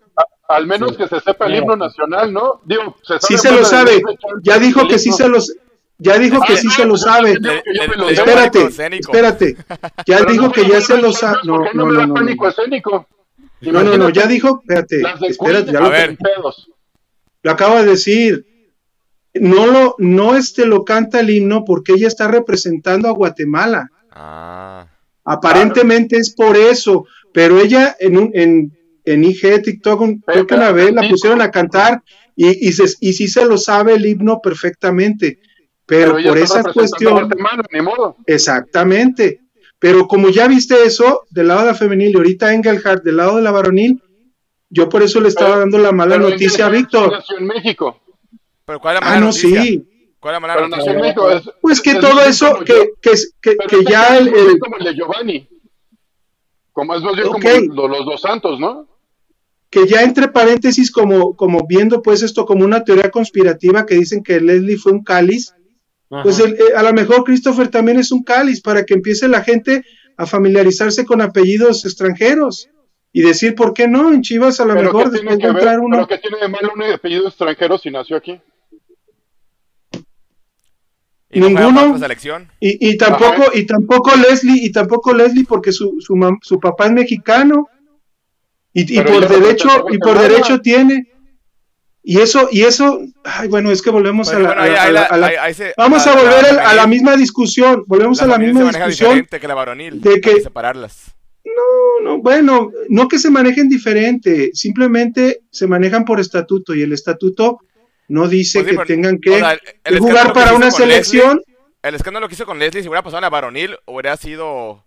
Al menos que se sepa el himno nacional, ¿no? Digo, se Sí se lo sabe, ya dijo que sí se los, ya dijo que Ah, sí ah, se lo pues, sabe. Espérate, espérate. Ya Pero dijo no que ya se lo sabe. ¿por No, qué no, me no, da no. No, no, no, ya dijo, espérate, espérate, ya A lo, ver. sin pedos. Lo acabo de decir. No lo, no este lo canta el himno porque ella está representando a Guatemala. Ah. Aparentemente es por eso, pero ella en un, en, en IG, TikTok, un- creo que una vez la pusieron a cantar y, y, se, y sí se lo sabe el himno perfectamente, pero, por esa cuestión, Guatemala, ni modo. exactamente. Pero como ya viste eso del lado de la femenil y ahorita Engelhardt del lado de la varonil, yo por eso le estaba Pero- dando la mala noticia a Víctor. nació en México. Pero ¿cuál es la Ah, mala no, noticia? sí. ¿Cuál es la mala Pero noticia? nació en México. Es, Pues que es todo eso, como que, que, que, este ya el, el- como el de Giovanni. Como es más bien como los, dos santos, ¿no? que ya entre paréntesis como, como viendo pues esto como una teoría conspirativa que dicen que Leslie fue un cáliz, pues el- eh, a lo mejor Christopher también es un cáliz para que empiece la gente a familiarizarse con apellidos extranjeros y decir por qué no en Chivas a lo mejor ¿qué tiene después de entrar uno Pero ¿qué tiene de malo un apellido extranjero si nació aquí? ¿Y Ninguno. y, y tampoco y tampoco Leslie y tampoco Leslie porque su, su, mam- su papá es mexicano y, y por derecho y por derecho tiene y eso y eso ay bueno es que volvemos a la, bueno, a ahí- la- ahí a la- la- a la- ahí- ahí se- Vamos a la volver a, la misma discusión, volvemos a la misma discusión. diferente que la varonil. de que- separarlas. No, no, bueno, no que se manejen diferente, simplemente se manejan por estatuto y el estatuto no dice Pues sí, que tengan o que, sea, jugar para una Leslie- selección. El escándalo que hizo con Leslie, si hubiera pasado en la varonil, hubiera sido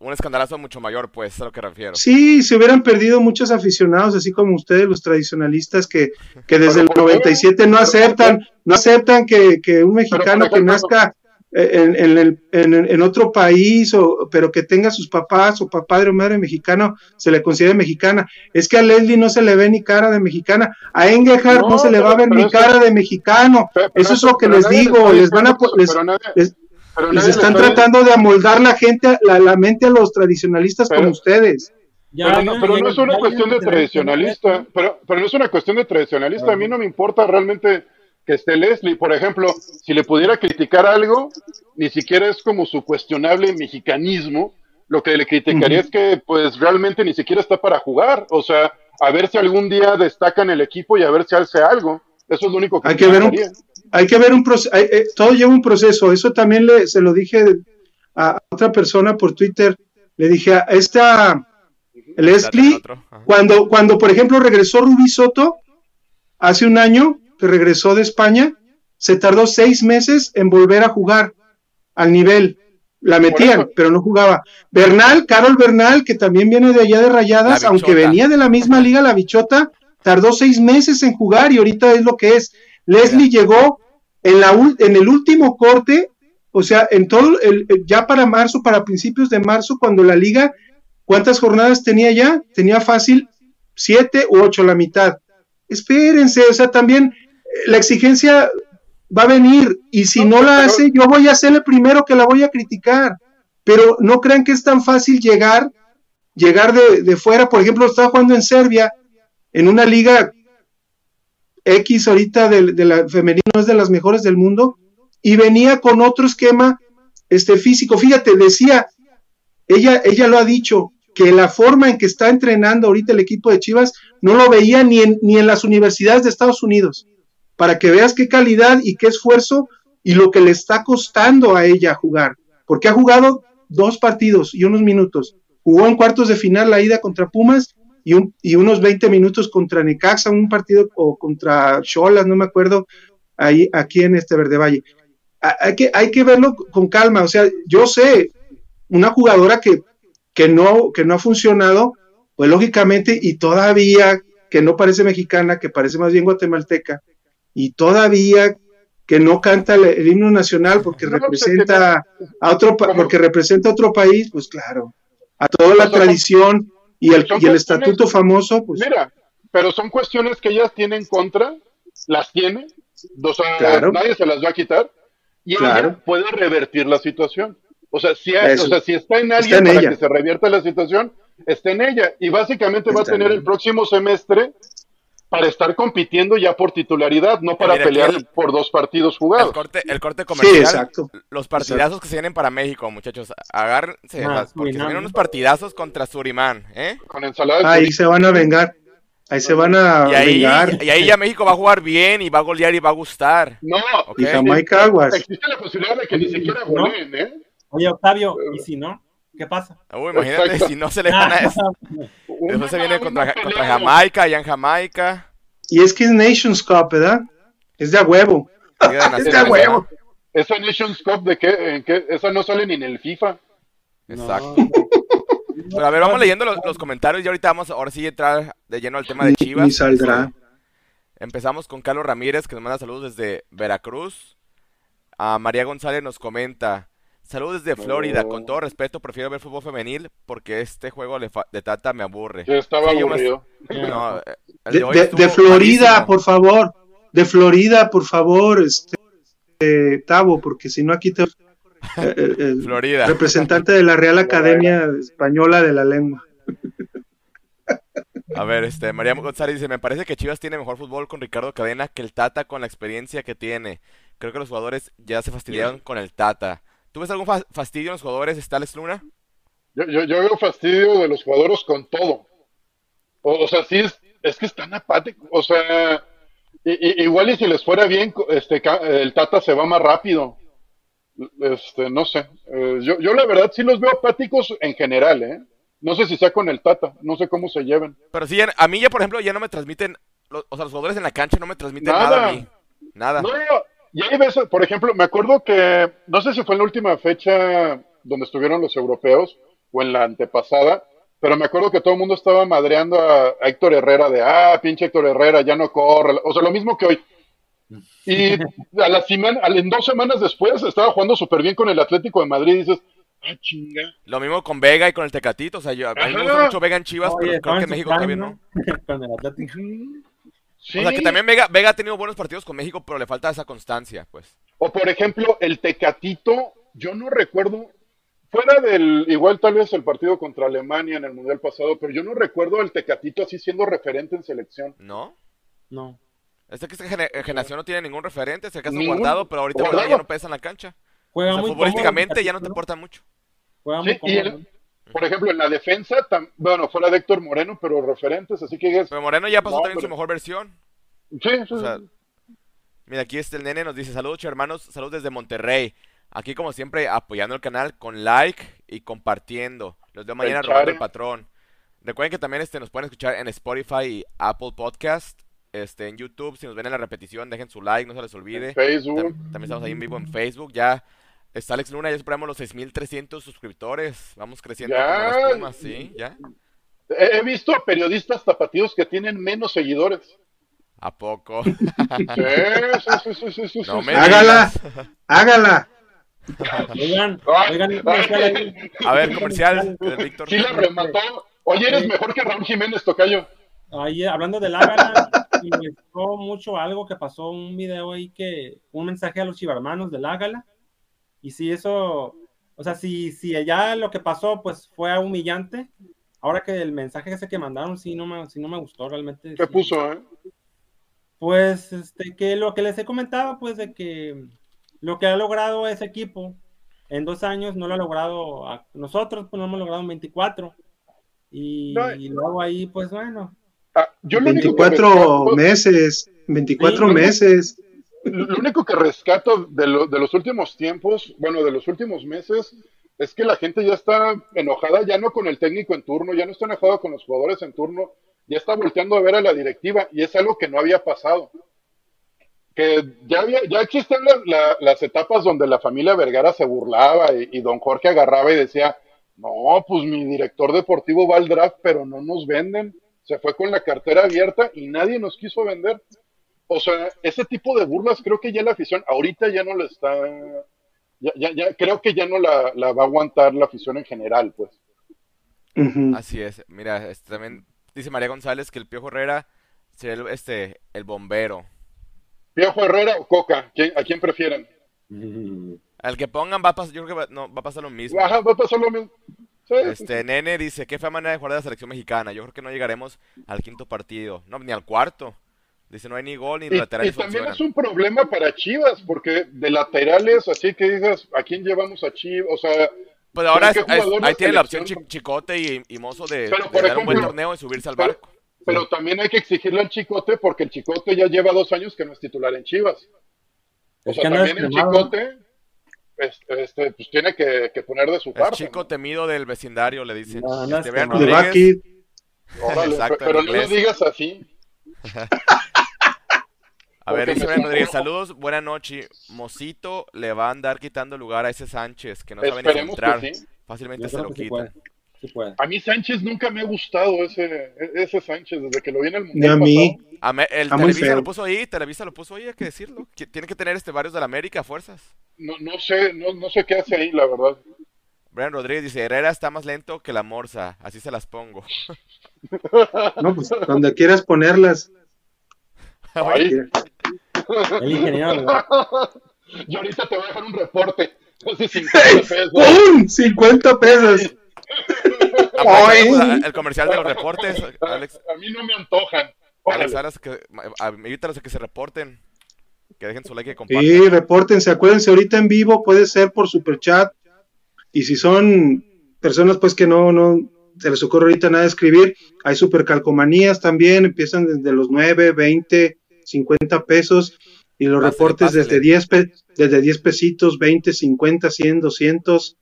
un escandalazo mucho mayor, pues, es a lo que refiero. Sí, se hubieran perdido muchos aficionados, así como ustedes, los tradicionalistas, que, que desde el Pero, ¿por qué? 97 no aceptan, no aceptan que, que un mexicano que nazca en, en, el- en, en otro país, o, pero que tenga sus papás o padre o madre mexicano, se le considere mexicana. Es que a Leslie no se le ve ni cara de mexicana, a Engelhardt no, No, se le va a ver ni eso- cara de mexicano. Pero- pero Eso es lo que les digo, les van a... les- nadie- les- están está- tratando de amoldar la gente, la, la mente a los tradicionalistas Pero- como ustedes. Ya, Pero ya no, pero no es una ya cuestión de tradicionalista, pero, pero no es una cuestión de tradicionalista. A mí no me importa realmente que esté Leslie. Por ejemplo, si le pudiera criticar algo, ni siquiera es como su cuestionable mexicanismo. Lo que le criticaría es que pues realmente ni siquiera está para jugar. O sea, a ver si algún día destaca en el equipo y a ver si hace algo. Eso es lo único que Hay que ver un, hay que ver un proceso, todo lleva un proceso, eso también le, se lo dije a otra persona por Twitter, le dije a esta Leslie, cuando, cuando por ejemplo regresó Rubí Soto, hace un año que regresó de España, se tardó seis meses en volver a jugar al nivel, la metían, pero no jugaba. Bernal, Carol Bernal, que también viene de allá de Rayadas, aunque venía de la misma liga, la Bichota, tardó seis meses en jugar y ahorita es lo que es. Leslie llegó en, la, en el último corte, o sea, en todo, el, ya para marzo, para principios de marzo, cuando la liga, ¿cuántas jornadas tenía ya? Tenía fácil siete u ocho, la mitad. Espérense, o sea, también la exigencia va a venir y si No, no, la pero- hace, yo voy a ser el primero que la voy a criticar. Pero no crean que es tan fácil llegar, llegar de, de fuera. Por ejemplo, estaba jugando en Serbia, en una liga X ahorita de, de la femenino, es de las mejores del mundo, y venía con otro esquema este, físico. Fíjate, decía, ella, ella lo ha dicho, que la forma en que está entrenando ahorita el equipo de Chivas no lo veía ni en, ni en las universidades de Estados Unidos. Para que veas qué calidad y qué esfuerzo y lo que le está costando a ella jugar. Porque ha jugado dos partidos y unos minutos. Jugó en cuartos de final la ida contra Pumas y, un, y unos 20 minutos contra Necaxa, un partido o contra Cholas, no me acuerdo, ahí, aquí en este Verde Valle. Hay que, hay que verlo con calma. O sea, yo sé, una jugadora que, que, no, que no ha funcionado, pues lógicamente, y todavía que no parece mexicana, que parece más bien guatemalteca, y todavía que no canta el, el himno nacional porque No, representa a otro porque representa a otro país, pues claro, a toda la tradición y el, y el estatuto famoso, pues Mira, pero son cuestiones que ellas tienen contra, las tiene, o sea, Claro. nadie se las va a quitar, y Claro. ella puede revertir la situación. O sea, si, hay- o sea, si está en Está alguien en para ella. que se revierta la situación, está en ella. Y básicamente va a Está en tener el próximo semestre para estar compitiendo ya por titularidad, no para pelear el- por dos partidos El jugados. corte, el corte sí, comercial. exacto. Los partidazos que se vienen para México, muchachos. Agárrense, Ah, las- porque se vienen unos partidazos contra Surimán, ¿eh? Con ensalada de Ahí se van a vengar, ahí se van a Y ahí, vengar. y ahí ya México va a jugar bien y va a golear y va a gustar. No, Ok. Y Jamaica Aguas. existe la posibilidad de que ni siquiera goleen, ¿eh? Oye, Octavio, ¿y si no? ¿Qué pasa? Uy, imagínate Exacto. si no se le gana [laughs] eso. Después se viene contra, contra Jamaica, allá en Jamaica. Y es que es Nations Cup, ¿verdad? Es de a huevo. [laughs] Es de a huevo. ¿Esa Nations Cup de qué? ¿En qué? Esa no sale ni en el FIFA. Exacto. Pero a ver, vamos leyendo los, los comentarios y ahorita vamos ahora sí a entrar de lleno al tema de Ni- Chivas. ni saldrá. Empezamos con Carlos Ramírez que nos manda saludos desde Veracruz. A María González nos comenta. Saludos desde Florida. Con todo respeto, prefiero ver fútbol femenil porque este juego le de Tata me aburre. Yo estaba Sí, yo me- aburrido. [laughs] No, eh, De, Florida, malísimo. por favor. De Florida, por favor, este, eh, Tavo, porque si no aquí te... [laughs] eh, eh, el Florida. representante de la Real [laughs] Academia Española de la Lengua. A ver, este, María González dice, me parece que Chivas tiene mejor fútbol con Ricardo Cadena que el Tata con la experiencia que tiene. Creo que los jugadores ya se fastidiaron con el Tata. ¿Tú ves algún fa- fastidio en los jugadores, está Alex Luna? Yo, yo, yo veo fastidio de los jugadores con todo. O, o sea, sí, es, es que están apáticos. O sea, igual y si les fuera bien, este, el Tata se va más rápido. Este, no sé. Eh, yo, yo la verdad sí los veo apáticos en general, ¿eh? No sé si sea con el Tata, no sé cómo se lleven. Pero sí, a mí ya, por ejemplo, ya no me transmiten, o sea, los jugadores en la cancha no me transmiten nada, Nada. a mí. Nada. No, y ahí ves, por ejemplo, me acuerdo que, no sé si fue en la última fecha donde estuvieron los europeos, o en la antepasada, pero me acuerdo que todo el mundo estaba madreando a, a Héctor Herrera de, ah, pinche Héctor Herrera, ya no corre, o sea, lo mismo que hoy. Y a la semana, en dos semanas después estaba jugando súper bien con el Atlético de Madrid y dices, ah, chinga. Lo mismo con Vega y con el Tecatito. O sea, yo, a mí me gusta mucho Vega en Chivas, Oye, pero creo que México prime, todavía no. [laughs] Con el Atlético. Sí. O sea, que también Vega, Vega ha tenido buenos partidos con México, pero le falta esa constancia, pues. O por ejemplo, el Tecatito, yo no recuerdo, fuera del, igual tal vez el partido contra Alemania en el Mundial pasado, pero yo no recuerdo al Tecatito así siendo referente en selección. ¿No? No. Este que esta gene- generación no tiene ningún referente, se acaso Ningún- guardado, pero ahorita Guardado. Ya no pesa en la cancha. Juega O sea, muy futbolísticamente cómodo, ya no te importa mucho. Juega Sí, muy y cómodo. el- por ejemplo, en la defensa, tam- bueno, fuera de Héctor Moreno, pero referentes, así que digas, Pero Moreno ya pasó No, también su mejor versión. sí, sí, O sea, sí. mira, aquí este el nene nos dice, saludos hermanos, saludos desde Monterrey. Aquí como siempre apoyando el canal con like y compartiendo. Los veo mañana robando el patrón. Recuerden que también este, nos pueden escuchar en Spotify y Apple Podcast. Este, en YouTube, si nos ven en la repetición, dejen su like, no se les olvide. Facebook. Tam- también estamos ahí en vivo en Facebook. Ya está Alex Luna, ya superamos los 6.300 suscriptores. Vamos creciendo Ya. como las plumas, ¿sí? ¿Ya? He, he visto a periodistas tapatíos que tienen menos seguidores. ¿A poco? Sí, sí, sí, sí, sí, sí, No sí. me Hágala, hágala. Oigan, Ay, oigan, ahí. A ver, comercial de Víctor. Sí la remató. Oye, eres mejor que Raúl Jiménez, Tocayo. Ahí, hablando del Ágala, me gustó mucho algo que pasó, un video ahí que, un mensaje a los chivarmanos del Ágala, y si eso, o sea, si, si ya lo que pasó, pues fue humillante, ahora que el mensaje ese que mandaron, sí no me, sí no me gustó realmente. ¿Qué sí. puso, eh? Pues, este, que lo que les he comentado, pues, de que lo que ha logrado ese equipo en dos años no lo ha logrado a- nosotros, pues, no hemos logrado en 24, y, No, y luego ahí, pues, bueno. Ah, yo lo único que 24 rescato- meses, 24 Sí. meses. Lo único que rescato de, lo- de los últimos tiempos, bueno, de los últimos meses, es que la gente ya está enojada, ya no con el técnico en turno, ya no está enojada con los jugadores en turno, ya está volteando a ver a la directiva y es algo que no había pasado. Que ya, había, ya las etapas donde la familia Vergara se burlaba y, y don Jorge agarraba y decía, no, pues mi director deportivo va al draft, pero no nos venden. Se fue con la cartera abierta y nadie nos quiso vender. O sea, ese tipo de burlas creo que ya la afición ahorita ya no la está, ya, ya, ya creo que ya no la, la va a aguantar la afición en general, pues. Así es. Mira, este, también dice María González que el Piojo Herrera sería el, este, el bombero. Piojo Herrera o Coca, ¿quién- ¿a quién prefieren? Al que pongan va a pasar, yo creo que va, no, va a pasar lo mismo. Ajá, va a pasar lo mismo. Sí, Este, Nene dice, qué fea manera de jugar de la selección mexicana. Yo creo que no llegaremos al quinto partido. No, ni al cuarto. Dice, no hay ni gol ni Y, los y laterales también funcionan. es un problema para Chivas, porque de laterales, así que digas, ¿a quién llevamos a Chivas? O sea, Pues ahora ¿qué es- ahí tiene la opción Chicote y, y Mozo de, Pero, de dar un buen torneo y subirse al pero- barco. pero también hay que exigirle al Chicote, porque el Chicote ya lleva dos años que no es titular en Chivas. O Es sea, también el. Chicote, este, este, pues tiene que, que poner de su parte. chico temido del vecindario, le dicen. No, no Este, Rodríguez. Órale, [laughs] Exacto, pero no lo digas así. [laughs] A ver, dice Brian Rodríguez, saludos, buena noche. Mosito le va a andar quitando lugar a ese Sánchez, que no sabe ni Esperemos centrar. que sí. Fácilmente se lo quita. Sí. A mí Sánchez nunca me ha gustado ese, ese Sánchez, desde que lo vi en el ni Mundial a mí. pasado. A me- el Televisa lo puso ahí, Televisa lo puso ahí, hay que decirlo. Tiene que tener este varios de la América fuerzas. No, no sé, no, no sé qué hace ahí, la verdad. Brian Rodríguez dice, Herrera está más lento que la Morsa, así se las pongo. [laughs] No, pues donde quieras ponerlas. [laughs] Ay, [laughs] El ingeniero, yo ahorita te voy a dejar un reporte. Hace 50 pesos. ¡Pum! 50 pesos. Pues, [laughs] el comercial de los reportes, Alex, A mí no me antojan. Alex, Órale. ahora que, a- invítalos a que se reporten, que dejen su like y compartan. Sí, repórtense, acuérdense, ahorita en vivo puede ser por super chat. Y si son personas pues que no, no se les ocurre ahorita nada de escribir, hay super calcomanías también, empiezan desde los 9, 20, 50 pesos y los reportes desde 10, pe- desde 10 pesitos, 20, 50, 100, 200.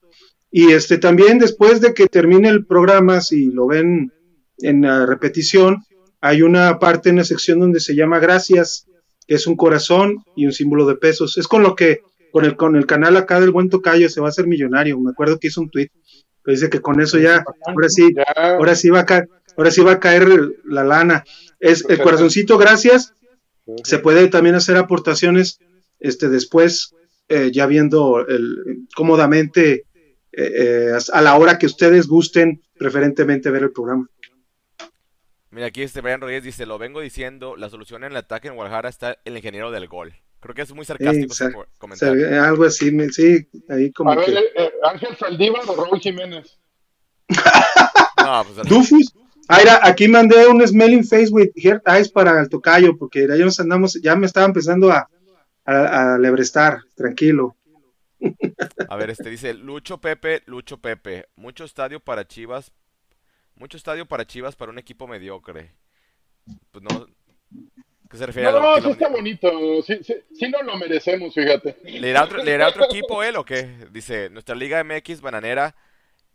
Y este también después de que termine el programa, si lo ven en la repetición, hay una parte en la sección donde se llama gracias, que es un corazón y un símbolo de pesos. Es con lo que con el con el canal acá del buen tocayo se va a hacer millonario. Me acuerdo que hizo un tweet, Pero dice que con eso ya, ahora sí, ahora sí va a caer, ahora sí va a caer la lana. Es el corazoncito, gracias. Se puede también hacer aportaciones este después, eh, ya viendo el, cómodamente eh, eh, a la hora que ustedes gusten, preferentemente ver el programa. Mira, aquí este Brian Rodríguez dice, lo vengo diciendo, la solución en el ataque en Guadalajara está el ingeniero del gol. Creo que es muy sarcástico ese O sea, comentario. algo así, sí, ahí como a ver, que. Ángel Saldívar o Raúl Jiménez. [laughs] No, pues Dufus. Ah, mira, aquí mandé un smelling face with heart eyes para el tocayo, porque ya nos andamos, ya me estaba empezando a, a, a lebrestar, tranquilo. A ver, este dice Lucho Pepe, Lucho Pepe. Mucho estadio para Chivas. Mucho estadio para Chivas para un equipo mediocre. Pues no. ¿Qué se refiere a lo No, que sí lo- está bonito. Sí, sí, sí nos lo merecemos, fíjate. ¿Le irá, otro, ¿Le irá otro equipo él o qué? Dice, nuestra Liga MX bananera,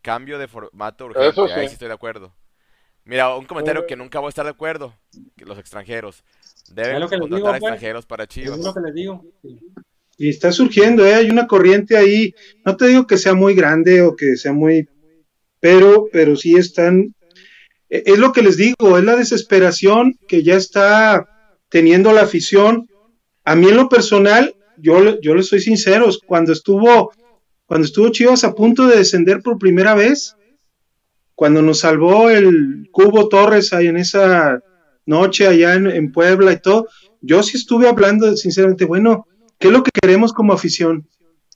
cambio de formato urgente. Eso sí. Ahí sí estoy de acuerdo. Mira, un comentario que nunca voy a estar de acuerdo. Que los extranjeros. Deben contratar digo, pues. extranjeros para Chivas. es lo que les digo. Y está surgiendo, ¿eh? hay una corriente ahí. No te digo que sea muy grande o que sea muy, pero, pero sí están. e- Es lo que les digo, es la desesperación que ya está teniendo la afición. A mí en lo personal, yo, yo les soy sincero, cuando estuvo, cuando estuvo Chivas a punto de descender por primera vez, cuando nos salvó el Cubo Torres ahí en esa noche allá en, en Puebla y todo, yo sí estuve hablando sinceramente, bueno, ¿qué es lo que queremos como afición?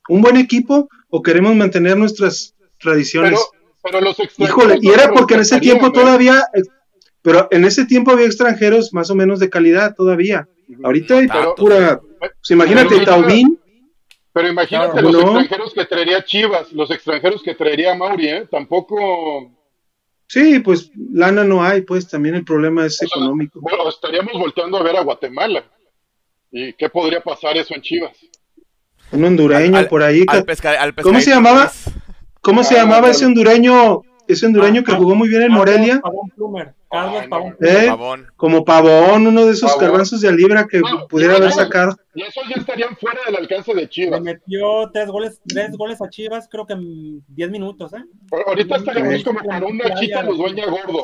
¿Un buen equipo o queremos mantener nuestras tradiciones? Pero, pero los extranjeros. Híjole, y no era porque en ese tiempo todavía, pero en ese tiempo había extranjeros más o menos de calidad todavía. Ahorita hay pura, pues imagínate, Pero Taubín, Pero imagínate Claro, los ¿no? extranjeros que traería Chivas, los extranjeros que traería Mauri, ¿eh? Tampoco. Sí, pues lana no hay, pues también el problema es o sea, económico. bueno, estaríamos volteando a ver a Guatemala. ¿Y qué podría pasar eso en Chivas? Un hondureño Al- por ahí. Al pesca- al ¿Cómo se pescadito llamaba? ¿Cómo se Ah, llamaba bueno. ese hondureño? Ese hondureño que Ah, jugó muy bien en Morelia, Pavón Plumer. Carlos. Pavón ¿Eh? Pavón. como Pavón, uno de esos Pavón. garbanzos de libra que No, pudiera haber sacado. Y esos ya estarían fuera del alcance de Le Chivas. metió tres goles, tres goles a Chivas, creo que en 10 minutos, ¿eh? Ahorita estaríamos Sí. como para una chita los dueña gordo.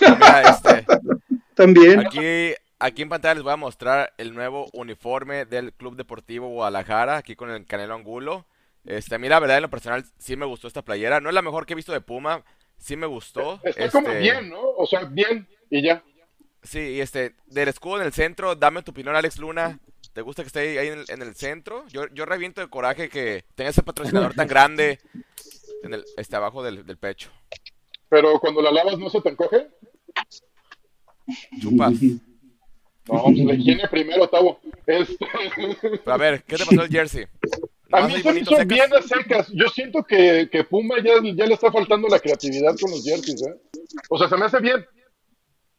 Mira, este. [laughs] También. Aquí, aquí en pantalla les voy a mostrar el nuevo uniforme del Club Deportivo Guadalajara, aquí con el Canelo Angulo. Este, a mí la verdad en lo personal sí me gustó esta playera. No es la mejor que he visto de Puma, sí me gustó. Está como Este, bien, ¿no? O sea, bien y ya. Sí, y este, del escudo en el centro, dame tu opinión, Alex Luna. ¿Te gusta que esté ahí, ahí en, el, en el centro? Yo, yo reviento de coraje que tenga ese patrocinador tan grande en el, este, abajo del, del pecho. Pero cuando la lavas no se te encoge. Chupas. No, pues la higiene primero, Tavo. Este... Pero a ver, ¿qué te pasó el jersey? A mí se me bonito hizo secas. bien a secas. Yo siento que, que Puma ya, ya le está faltando la creatividad con los jerseys, ¿eh? O sea, se me hace bien,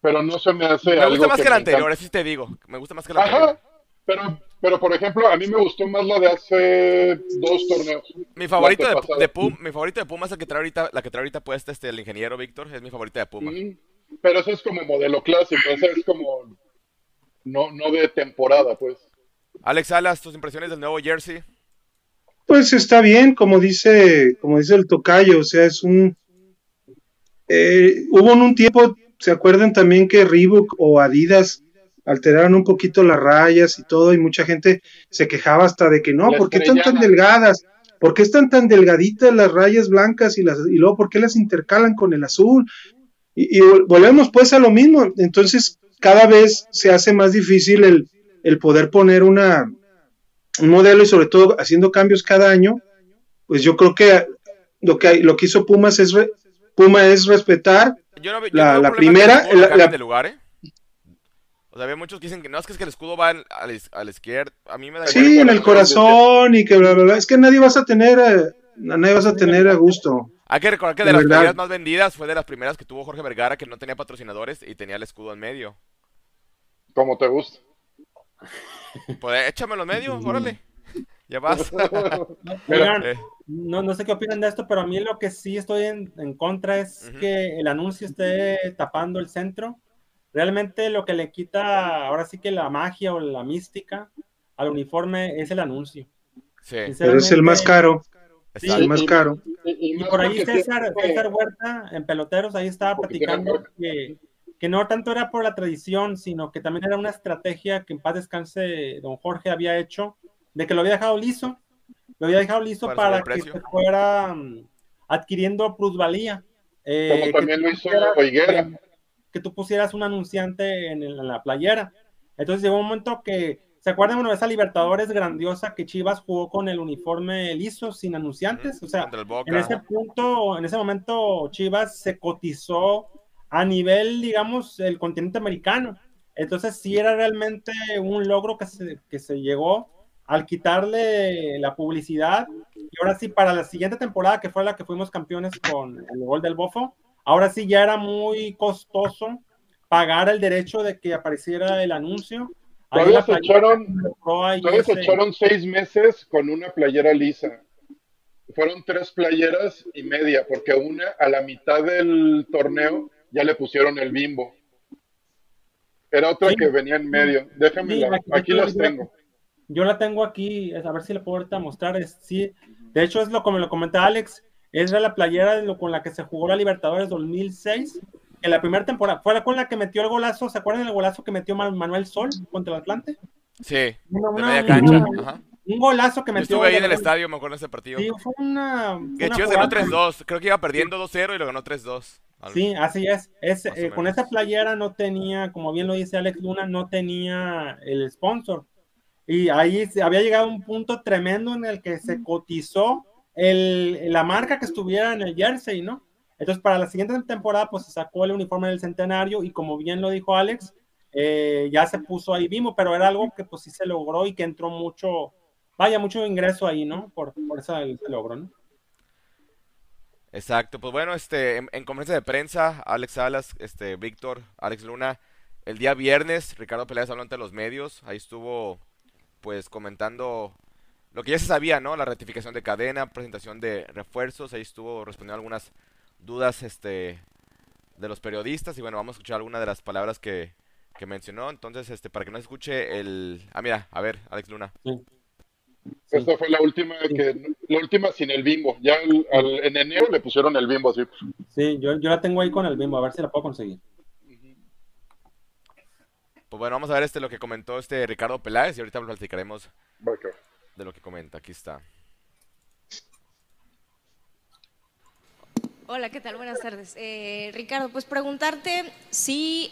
pero no se me hace Me algo gusta más que, me la anterior, así te digo. Me gusta más que la anterior. Ajá, pero, pero por ejemplo, a mí me gustó más la de hace dos torneos. Mi favorito de, de Puma, mi favorito de Puma es el que trae ahorita, la que trae ahorita puesta este el ingeniero Víctor, es mi favorita de Puma. Mm, Pero eso es como modelo clásico, ese es como no, no de temporada, pues. Alex Salas, tus impresiones del nuevo jersey. Pues está bien, como dice, como dice el tocayo, o sea, es un eh, hubo en un tiempo, ¿se acuerdan también que Reebok o Adidas alteraron un poquito las rayas y todo, y mucha gente se quejaba hasta de que no, La ¿por qué están tan delgadas? ¿Por qué están tan delgaditas las rayas blancas y las y luego por qué las intercalan con el azul? Y, y vol- volvemos pues a lo mismo. Entonces, cada vez se hace más difícil el, el poder poner una, un modelo y sobre todo haciendo cambios cada año, pues yo creo que lo que, lo que hizo Pumas es re- Puma es respetar Yo no, yo La- no la primera, la- de lugar, ¿eh? O sea, había muchos que dicen que no, es que, es que el escudo va al- a la, iz- a la izquierda. A mí me da sí igual. en el corazón y que bla bla bla. Es que nadie vas a tener eh, a nadie vas a tener a gusto. Hay que recordar que de de las verdad. playeras más vendidas fue de las primeras que tuvo Jorge Vergara, que no tenía patrocinadores y tenía el escudo en medio. Como te gusta. Pues échamelo medio, órale. Ya vas. [laughs] Oigan, Eh, no, no sé qué opinan de esto, pero a mí lo que sí estoy en, en contra es Ujú. que el anuncio esté tapando el centro. Realmente lo que le quita ahora sí que la magia o la mística al uniforme es el anuncio. sí. Pero es el más caro. Sí, es más y- caro. Y, Y más por ahí César, César Huerta, en Peloteros, ahí estaba platicando que, que no tanto era por la tradición, sino que también era una estrategia que en paz descanse don Jorge había hecho, de que lo había dejado liso, lo había dejado liso Para que se fuera mm, adquiriendo plusvalía. Eh, Como que también tú lo hizo pusieras- Higuera. que tú pusieras un anunciante en, el- en la playera. Entonces llegó un momento que, ¿se acuerdan, bueno, esa Libertadores grandiosa que Chivas jugó con el uniforme liso, sin anunciantes? O sea, en ese punto, en ese momento, Chivas se cotizó a nivel, digamos, el continente americano. Entonces, sí era realmente un logro que se, que se llegó al quitarle la publicidad. Y ahora sí, para la siguiente temporada, que fue la que fuimos campeones con el gol del Bofo, ahora sí ya era muy costoso pagar el derecho de que apareciera el anuncio. Todavía se echaron- Todavía se echaron seis meses con una playera lisa. Fueron tres playeras y media, porque una a la mitad del torneo ya le pusieron el bimbo. Era otra Sí. que venía en medio. Sí, la- aquí las tengo. Yo la tengo aquí, a ver si la puedo ahorita mostrar. Es, sí, de hecho, es lo como lo comentaba Alex, es de la playera de lo, con la que se jugó la Libertadores 2006, en la primera temporada. Fue la con la que metió el golazo, ¿se acuerdan del golazo que metió Man- Manuel Sol contra el Atlante? Sí, Una- de una- media cancha. una- Ajá. Un golazo que Yo metió. estuve ahí en el estadio, me acuerdo ese partido. Sí, fue una. Que Chivas ganó jugada- 3-2. Creo que iba perdiendo 2-0 y lo ganó 3-2. Algo. Sí, así es. Es, eh, con esa playera no tenía, como bien lo dice Alex Luna, no tenía el sponsor. Y ahí se- había llegado un punto tremendo en el que se cotizó el, la marca que estuviera en el jersey, ¿no? Entonces, para la siguiente temporada, pues se sacó el uniforme del centenario y como bien lo dijo Alex, eh, ya se puso ahí Vimo, pero era algo que pues sí se logró y que entró mucho, vaya, mucho ingreso ahí, ¿no? Por, por ese, logro, ¿no? Exacto, pues bueno, este, en, en conferencia de prensa, Alex Salas, este, Víctor, Alex Luna, el día viernes, Ricardo Peláez habló ante los medios, ahí estuvo, pues, comentando lo que ya se sabía, ¿no? La ratificación de cadena, presentación de refuerzos, ahí estuvo respondiendo algunas dudas, este, de los periodistas, y bueno, vamos a escuchar algunas de las palabras que, que mencionó, entonces, este, para que no se escuche el... Ah, mira, a ver, Alex Luna. Sí. Esta fue la última que la última sin el bimbo. Ya al- al- en enero le pusieron el bimbo así. Sí, yo, yo la tengo ahí con el Bimbo, a ver si la puedo conseguir. Pues bueno, vamos a ver este lo que comentó este Ricardo Peláez y ahorita platicaremos de lo que comenta. Aquí está. Hola, ¿qué tal? Buenas tardes. Eh, Ricardo, pues preguntarte si,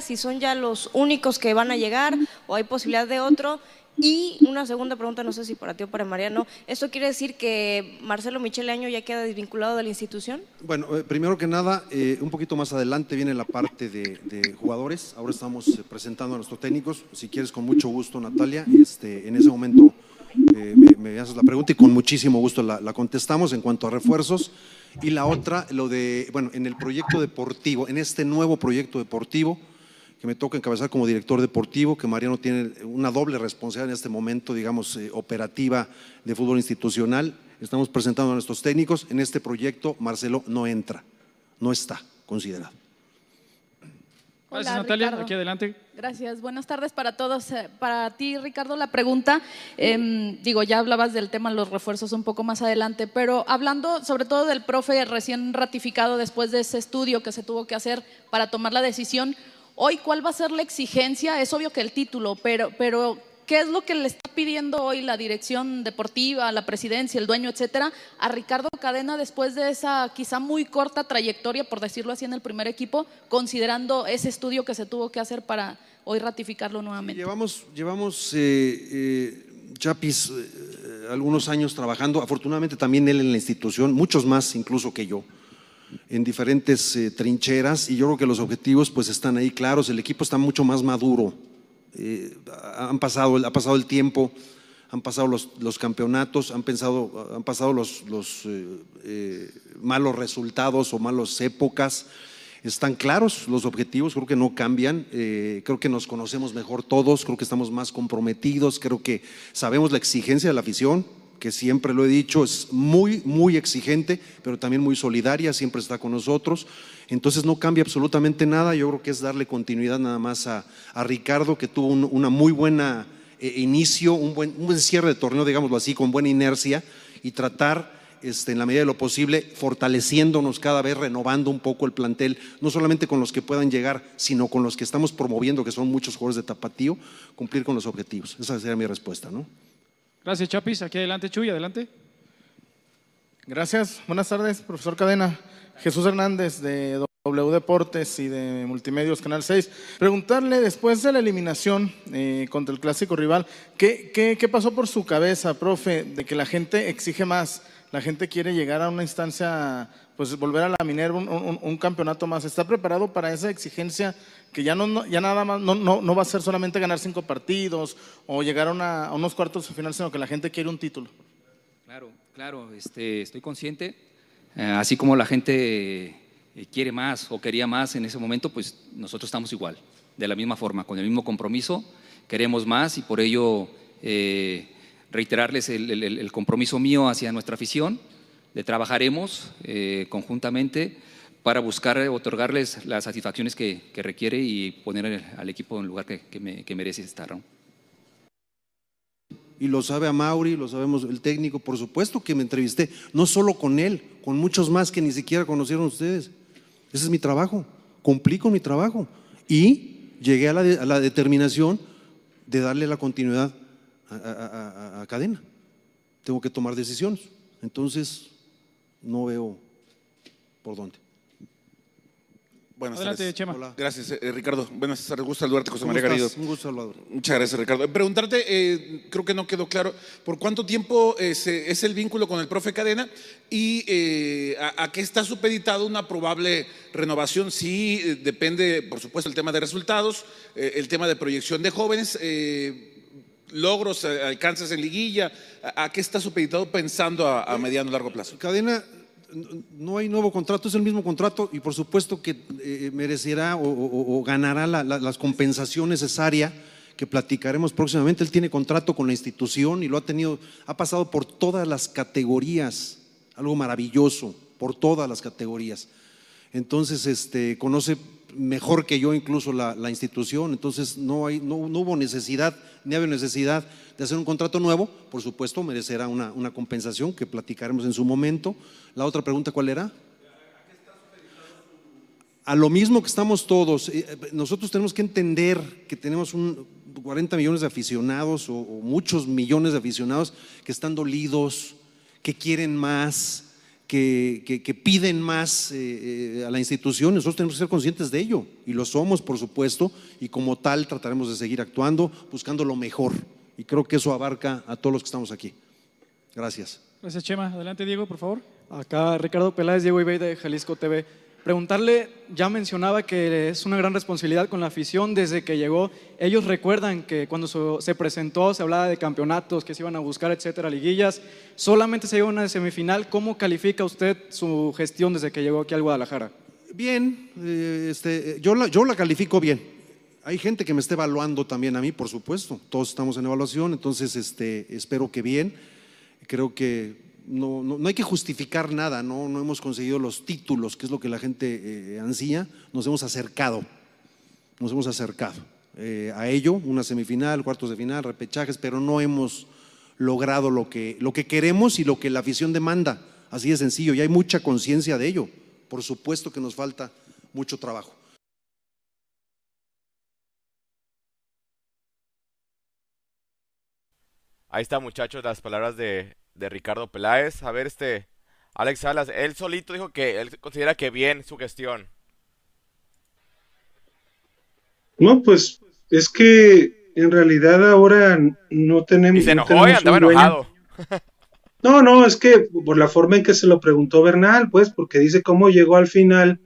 si son ya los únicos que van a llegar o hay posibilidad de otro. Y una segunda pregunta, no sé si para ti o para Mariano, ¿esto quiere decir que Marcelo Michele Año ya queda desvinculado de la institución? Bueno, eh, primero que nada, eh, un poquito más adelante viene la parte de, jugadores. Ahora estamos eh, presentando a nuestros técnicos. Si quieres, con mucho gusto, Natalia. Este, en ese momento me, me haces la pregunta y con muchísimo gusto la contestamos en cuanto a refuerzos. Y la otra, lo de, bueno, en el proyecto deportivo, en este nuevo proyecto deportivo que me toca encabezar como director deportivo, que Mariano tiene una doble responsabilidad en este momento, digamos, eh, operativa de fútbol institucional. Estamos presentando a nuestros técnicos. En este proyecto, Marcelo no entra, no está considerado. Gracias, Hola, Natalia. Ricardo. Aquí adelante. Gracias. Buenas tardes para todos. Eh, Para ti, Ricardo, la pregunta, em, digo, ya hablabas del tema de los refuerzos un poco más adelante, pero hablando sobre todo del profe recién ratificado después de ese estudio que se tuvo que hacer para tomar la decisión, hoy, ¿cuál va a ser la exigencia? Es obvio que el título, pero, pero ¿qué es lo que le está pidiendo hoy la dirección deportiva, la presidencia, el dueño, etcétera, a Ricardo Cadena después de esa quizá muy corta trayectoria, por decirlo así, en el primer equipo, considerando ese estudio que se tuvo que hacer para hoy ratificarlo nuevamente? Llevamos, llevamos eh, eh, Chapis eh, algunos años trabajando, afortunadamente también él en la institución, muchos más incluso que yo, en diferentes eh, trincheras y yo creo que los objetivos pues están ahí claros, el equipo está mucho más maduro, eh, han pasado, ha pasado el tiempo, han pasado los, los campeonatos, han, pensado, han pasado los, los eh, malos resultados o malas épocas. Están claros los objetivos, creo que no cambian, creo que nos conocemos mejor todos, creo que estamos más comprometidos, creo que sabemos la exigencia de la afición, que siempre lo he dicho, es muy, muy exigente, pero también muy solidaria, siempre está con nosotros. Entonces no cambia absolutamente nada, yo creo que es darle continuidad nada más a, a Ricardo, que tuvo un- una muy buena eh, inicio, un buen, un buen cierre de torneo, digámoslo así, con buena inercia y tratar este, en la medida de lo posible, fortaleciéndonos cada vez, renovando un poco el plantel, no solamente con los que puedan llegar, sino con los que estamos promoviendo, que son muchos jugadores de tapatío, cumplir con los objetivos. Esa sería mi respuesta, ¿no? Gracias, Chapis. Aquí adelante, Chuy, adelante. Gracias. Buenas tardes, profesor Cadena. Jesús Hernández de W Deportes y de Multimedios Canal 6. Preguntarle, después de la eliminación eh, contra el clásico rival, ¿qué, ¿qué, qué, pasó por su cabeza, profe, de que la gente exige más? La gente quiere llegar a una instancia, pues volver a la Minerva, un, un, un campeonato más. ¿Está preparado para esa exigencia que ya, no, ya nada más, no, no, no, va a ser solamente ganar cinco partidos o llegar a, unos cuartos de final, sino que la gente quiere un título? Claro, claro, este, estoy consciente. Eh, así como la gente eh, quiere más o quería más en ese momento, pues nosotros estamos igual, de la misma forma, con el mismo compromiso, queremos más y por ello eh, reiterarles el, compromiso mío hacia nuestra afición, le trabajaremos eh, conjuntamente para buscar otorgarles las satisfacciones que, que requiere y poner al equipo en el lugar que, que, me, que merece estar. y lo sabe a Mauri, lo sabemos el técnico, por supuesto que me entrevisté, no solo con él, con muchos más que ni siquiera conocieron ustedes. Ese es mi trabajo, cumplí con mi trabajo y llegué a la, a la determinación de darle la continuidad a, a, a, a, cadena. Tengo que tomar decisiones, entonces no veo por dónde. Buenas Adelante, tardes. Chema. Hola. Gracias, eh, Ricardo. Buenas tardes, gusto saludarte, José María Garrido. Un gusto, Salvador. Muchas gracias, Ricardo. Preguntarte, eh, creo que no quedó claro, ¿por cuánto tiempo es, es el vínculo con el profe Cadena y eh, a, a, qué está supeditado una probable renovación? Sí, eh, depende, por supuesto, el tema de resultados, eh, el tema de proyección de jóvenes logros, alcances en liguilla, ¿a, qué está supeditado pensando a, a mediano y largo plazo? Cadena no hay nuevo contrato, es el mismo contrato y por supuesto que eh, merecerá o, o, o ganará la, la, las compensación necesaria que platicaremos próximamente. Él tiene contrato con la institución y lo ha tenido, ha pasado por todas las categorías, algo maravilloso, por todas las categorías. Entonces, este, conoce mejor que yo incluso la, institución, entonces no, hay, no, no, hubo necesidad, ni había necesidad de hacer un contrato nuevo, por supuesto merecerá una, una compensación que platicaremos en su momento. La otra pregunta, ¿cuál era? A lo mismo que estamos todos, eh, nosotros tenemos que entender que tenemos un 40 millones de aficionados o, o muchos millones de aficionados que están dolidos, que quieren más, que, que, que, piden más eh, eh, a la institución, nosotros tenemos que ser conscientes de ello y lo somos, por supuesto, y como tal trataremos de seguir actuando, buscando lo mejor. Y creo que eso abarca a todos los que estamos aquí. Gracias. Gracias, Chema. Adelante, Diego, por favor. Acá Ricardo Peláez, Diego Ibey de Jalisco TV. Preguntarle, ya mencionaba que es una gran responsabilidad con la afición desde que llegó. Ellos recuerdan que cuando se presentó se hablaba de campeonatos que se iban a buscar, etcétera, liguillas. Solamente se llegó a una semifinal. ¿Cómo califica usted su gestión desde que llegó aquí al Guadalajara? Bien, eh, este, yo, la, yo la califico bien. Hay gente que me esté evaluando también a mí, por supuesto. Todos estamos en evaluación, entonces este, espero que bien. Creo que no, no, hay que justificar nada, ¿no? no hemos conseguido los títulos, que es lo que la gente eh, ansía, nos hemos acercado, nos hemos acercado eh, a ello, una semifinal, cuartos de final, repechajes, pero no hemos logrado lo que, lo que queremos y lo que la afición demanda, así de sencillo, y hay mucha conciencia de ello, por supuesto que nos falta mucho trabajo. Ahí está, muchachos, las palabras de de Ricardo Peláez. A ver, este, Alex Salas, él solito dijo que él considera que bien su gestión. No, pues es que en realidad ahora no tenemos. Y se enojó no y andaba enojado. [laughs] No, no, es que por la forma en que se lo preguntó Bernal, pues, porque dice cómo llegó al final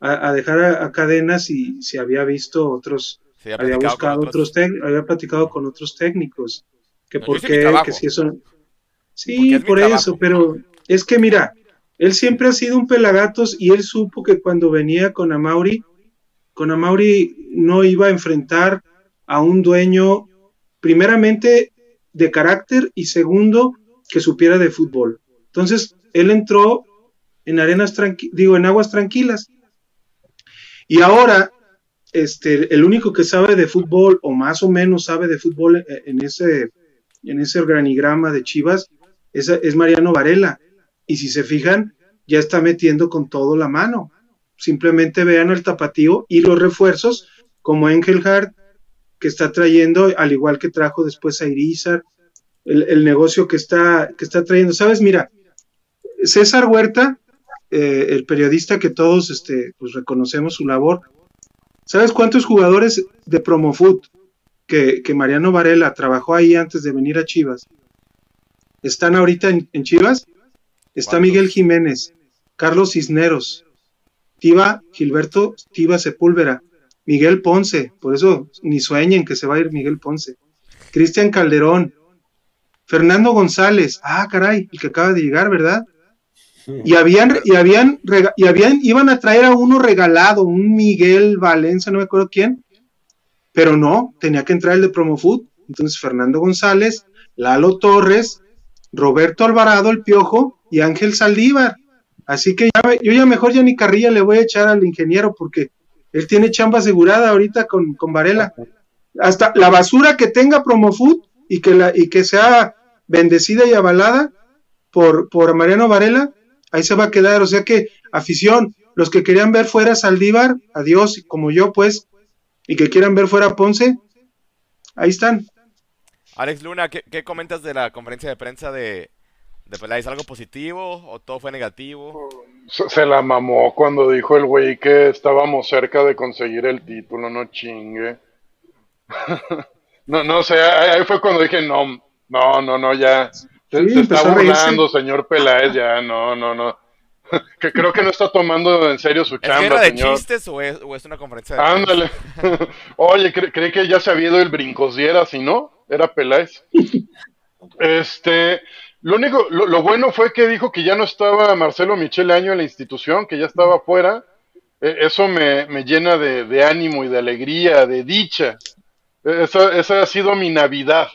a, a dejar a, a, cadenas y si había visto otros, había buscado otros, otros había platicado con otros técnicos, que no, por qué, que si eso, Sí, por eso, pero es que mira, él siempre ha sido un pelagatos y él supo que cuando venía con Amauri, con Amauri no iba a enfrentar a un dueño, primeramente de carácter y segundo, que supiera de fútbol. Entonces, él entró en arenas digo, en aguas tranquilas. Y ahora este, el único que sabe de fútbol, o más o menos sabe de fútbol eh, en ese, en ese organigrama de Chivas, es, es Mariano Varela. Y si se fijan, ya está metiendo con todo la mano. Simplemente vean el tapatío y los refuerzos, como Engelhardt, que está trayendo, al igual que trajo después a Irizar, el, negocio que está, que está trayendo. Sabes, mira, César Huerta, eh, el periodista que todos este, pues reconocemos su labor, ¿sabes cuántos jugadores de Promofoot que, que Mariano Varela trabajó ahí antes de venir a Chivas están ahorita en, en Chivas? Está Miguel Jiménez, Carlos Cisneros, Tiva Gilberto Tiva Sepúlveda, Miguel Ponce, por eso ni sueñen que se va a ir Miguel Ponce, Cristian Calderón, Fernando González, ah, caray, el que acaba de llegar, ¿verdad? Y habían, y habían, y habían, iban a traer a uno regalado, un Miguel Valencia, no me acuerdo quién, pero no, tenía que entrar el de Promofood. Entonces, Fernando González, Lalo Torres, Roberto Alvarado, el Piojo, y Ángel Saldívar. Así que ya, yo ya mejor ya ni carrilla le voy a echar al ingeniero porque él tiene chamba asegurada ahorita con, con Varela. Hasta la basura que tenga Promofood y que, la, y que sea bendecida y avalada por, por Mariano Varela, ahí se va a quedar. O sea que, afición, los que querían ver fuera Saldívar, adiós, como yo, pues, y que quieran ver fuera Ponce, ahí están. Alex Luna, ¿qué, qué comentas de la conferencia de prensa de, de Peláez? ¿Algo positivo o todo fue negativo? Se, se la mamó cuando dijo el güey que estábamos cerca de conseguir el título, no chingue. [laughs] no, no sé, ahí fue cuando dije, no, no, no, no, ya. Se, Sí, se está burlando, señor Peláez, ya, no, no, no. [laughs] que creo que no está tomando en serio su ¿Es chamba, guerra de señor. chistes o es, o es una conferencia de Ándale. [laughs] Oye, cre- creí que ya se había ido el brincosdiera, si no, era Peláez. Este, lo único, lo, lo bueno fue que dijo que ya no estaba Marcelo Michele Año en la institución, que ya estaba fuera. Eh, eso me, me llena de, de ánimo y de alegría, de dicha. Eh, Esa, esa ha sido mi Navidad.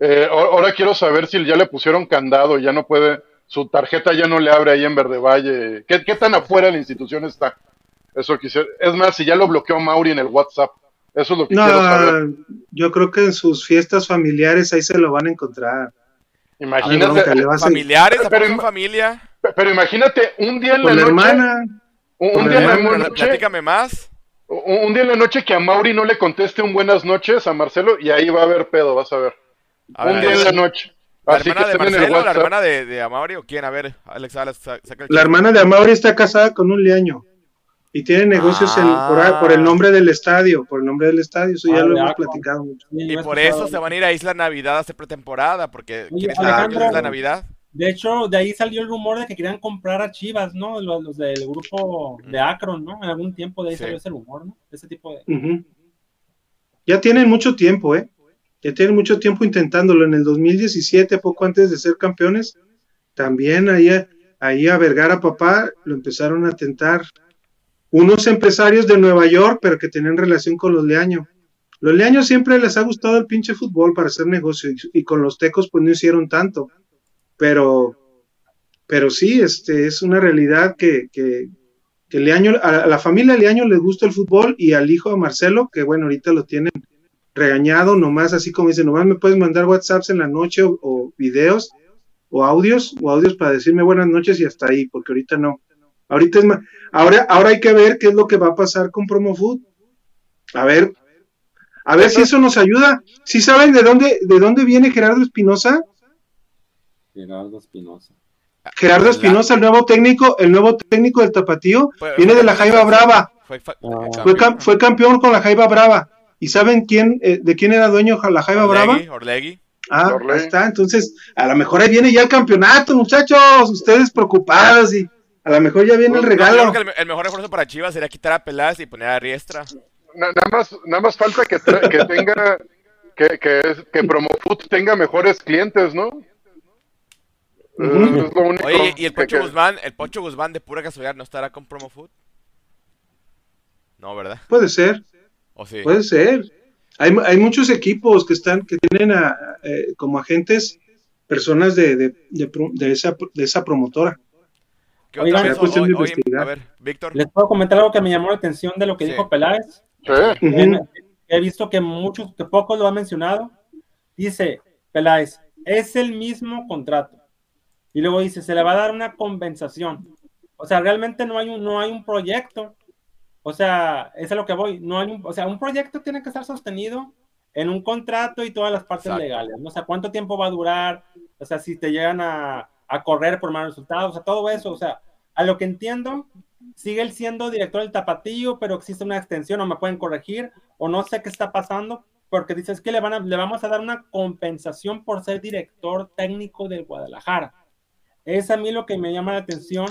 Eh, ahora quiero saber si ya le pusieron candado, ya no puede, su tarjeta ya no le abre ahí en Verde Valle. ¿Qué, qué tan afuera de la institución está? Eso quisiera. Es más, si ya lo bloqueó Mauri en el WhatsApp. Eso es lo que quiero saber. No, yo creo que en sus fiestas familiares ahí se lo van a encontrar. Imagínate. bronca, le vas a- Familiares, Pero ¿tampoco im- son familia? Pero imagínate, un día en la la noche. hermana. Un, día en la noche. Platícame más. Un, un día en la noche que a Mauri no le conteste un buenas noches a Marcelo y ahí va a haber pedo, vas a ver. A un ver, día en la noche. ¿La Así que hermana de Marcelo, la hermana de, de Amaury o quién? A ver, Alex, Alex, sa- saca el La hermana de Amaury está casada con un liaño y tiene negocios en- por, el nombre del estadio, por el nombre del estadio, eso ya Ah, lo hemos platicado mucho. Y por eso se van a ir a Isla Navidad a hacer pretemporada, porque Oye, ¿quién sabe qué Alejandro. es Isla Navidad? De hecho, de ahí salió el rumor de que querían comprar a Chivas, ¿no? Los, los del grupo de Akron, ¿no? En algún tiempo de ahí Sí. salió ese rumor, ¿no? Ese tipo de... Ya tienen mucho tiempo, ¿eh? Ya tienen mucho tiempo intentándolo. En el 2017, poco antes de ser campeones, también ahí, a- ahí a Vergara Papá lo empezaron a tentar unos empresarios de Nueva York, pero que tenían relación con los Leaño. Los Leaños siempre les ha gustado el pinche fútbol para hacer negocio y, con los Tecos pues no hicieron tanto. Pero, pero sí, este, es una realidad que, que, que Leaño, a la familia Leaño le gusta el fútbol y al hijo de Marcelo, que bueno, ahorita lo tienen regañado, nomás así como dice, nomás me puedes mandar WhatsApps en la noche o, o videos o audios o audios para decirme buenas noches y hasta ahí, porque ahorita no. Ahorita es más, ahora, ahora hay que ver qué es lo que va a pasar con Promofood. A ver, a ver si eso nos ayuda. Si saben de dónde, de dónde viene Gerardo Espinosa? Gerardo Espinosa. Gerardo Espinosa, el nuevo técnico, el nuevo técnico del Tapatío, Fue- viene fue de la campeón Jaiba Brava. Fue, fa- Fue, cam- fue campeón con la Jaiba Brava. ¿Y saben quién, eh, de quién era dueño la Jaiba Brava? Orlegui. Ah, Orlegui. ahí está. Entonces, a lo mejor ahí viene ya el campeonato, muchachos. Ustedes preocupados y a lo mejor ya viene el No, yo regalo. creo que el, el mejor esfuerzo para Chivas sería quitar a Peláez y poner a Riestra. Na- nada más, nada más falta que, que tenga, que, que, es- que Promofood tenga mejores clientes, ¿no? Eh, es lo único Oye, ¿y el que- Pocho que- Guzmán, el Pocho Guzmán de pura casualidad no estará con Promo Food? No, ¿verdad? Puede ser, ¿O sí? puede ser. Hay, hay muchos equipos que están, que tienen a, eh, como agentes personas de, de, de esa, de esa promotora. ¿Qué Oigan, vez? cuestión de Oye, investigar. a ver, Víctor. ¿Les puedo comentar algo que me llamó la atención de lo que Sí. dijo Peláez? He visto que muchos, que pocos lo han mencionado. Dice Peláez, es el mismo contrato. Y luego dice, se le va a dar una compensación. O sea, realmente no hay un, no hay un proyecto. O sea, es a lo que voy. No hay un, o sea, un proyecto tiene que estar sostenido en un contrato y todas las partes legales. ¿no? O sea, cuánto tiempo va a durar. O sea, si te llegan a, a correr por malos resultados. O sea, todo eso. O sea, a lo que entiendo, sigue él siendo director del Tapatillo, pero existe una extensión o me pueden corregir o no sé qué está pasando, porque dices que le, van a, le vamos a dar una compensación por ser director técnico de Guadalajara. Es a mí lo que me llama la atención,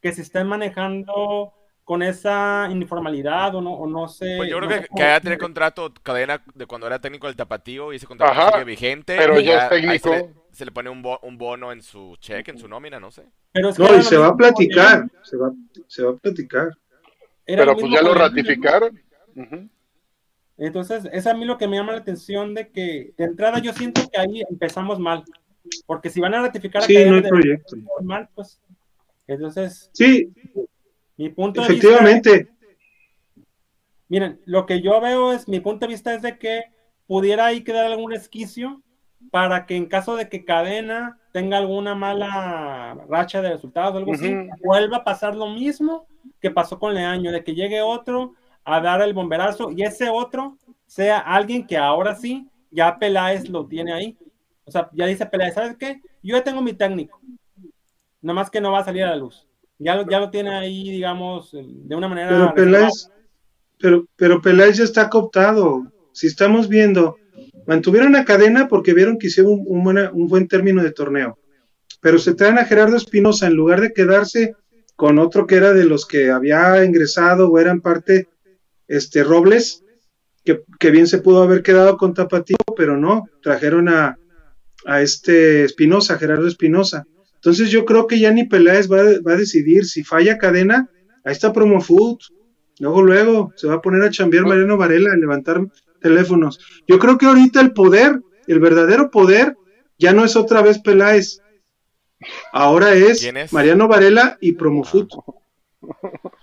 que se estén manejando con esa informalidad o no, o no sé. Pues yo creo no que, que haya tenido contrato cadena de cuando era técnico del Tapatío y ese contrato Ajá, sigue vigente. pero ya es ahí técnico. Se le, se le pone un, bo- un bono en su cheque, en su nómina, no sé. Pero es que No, y se va a platicar, se va, se va a platicar. Era Pero pues ya lo ratificaron. Entonces, es a mí lo que me llama la atención de que de entrada yo siento que ahí empezamos mal. Porque si van a ratificar a Sí, no hay de- proyecto. mal, pues. Entonces, Sí, mi punto de efectivamente. vista. Miren, lo que yo veo es, mi punto de vista es de que pudiera ahí quedar algún resquicio para que en caso de que Cadena tenga alguna mala racha de resultados algo así, vuelva a pasar lo mismo que pasó con Leaño, de que llegue otro a dar el bomberazo y ese otro sea alguien que ahora sí, ya Peláez lo tiene ahí. O sea, ya dice Peláez, ¿sabes qué? Yo ya tengo mi técnico, nomás que no va a salir a la luz. Ya lo, ya lo tiene ahí, digamos, de una manera... Pero Peláez, pero, pero Peláez ya está cooptado. Si estamos viendo, mantuvieron a cadena porque vieron que hicieron un, un buena- un buen término de torneo. Pero se traen a Gerardo Espinosa en lugar de quedarse con otro que era de los que había ingresado o eran parte, este Robles, que, que bien se pudo haber quedado con Tapatío, pero no, trajeron a, a este Espinosa, Gerardo Espinosa. Entonces yo creo que ya ni Peláez va, va a decidir si falla cadena, ahí está Promo Food. Luego, luego, se va a poner a chambear Mariano Varela, a levantar teléfonos. Yo creo que ahorita el poder, el verdadero poder, ya no es otra vez Peláez. Ahora es. Mariano Varela y Promo Food.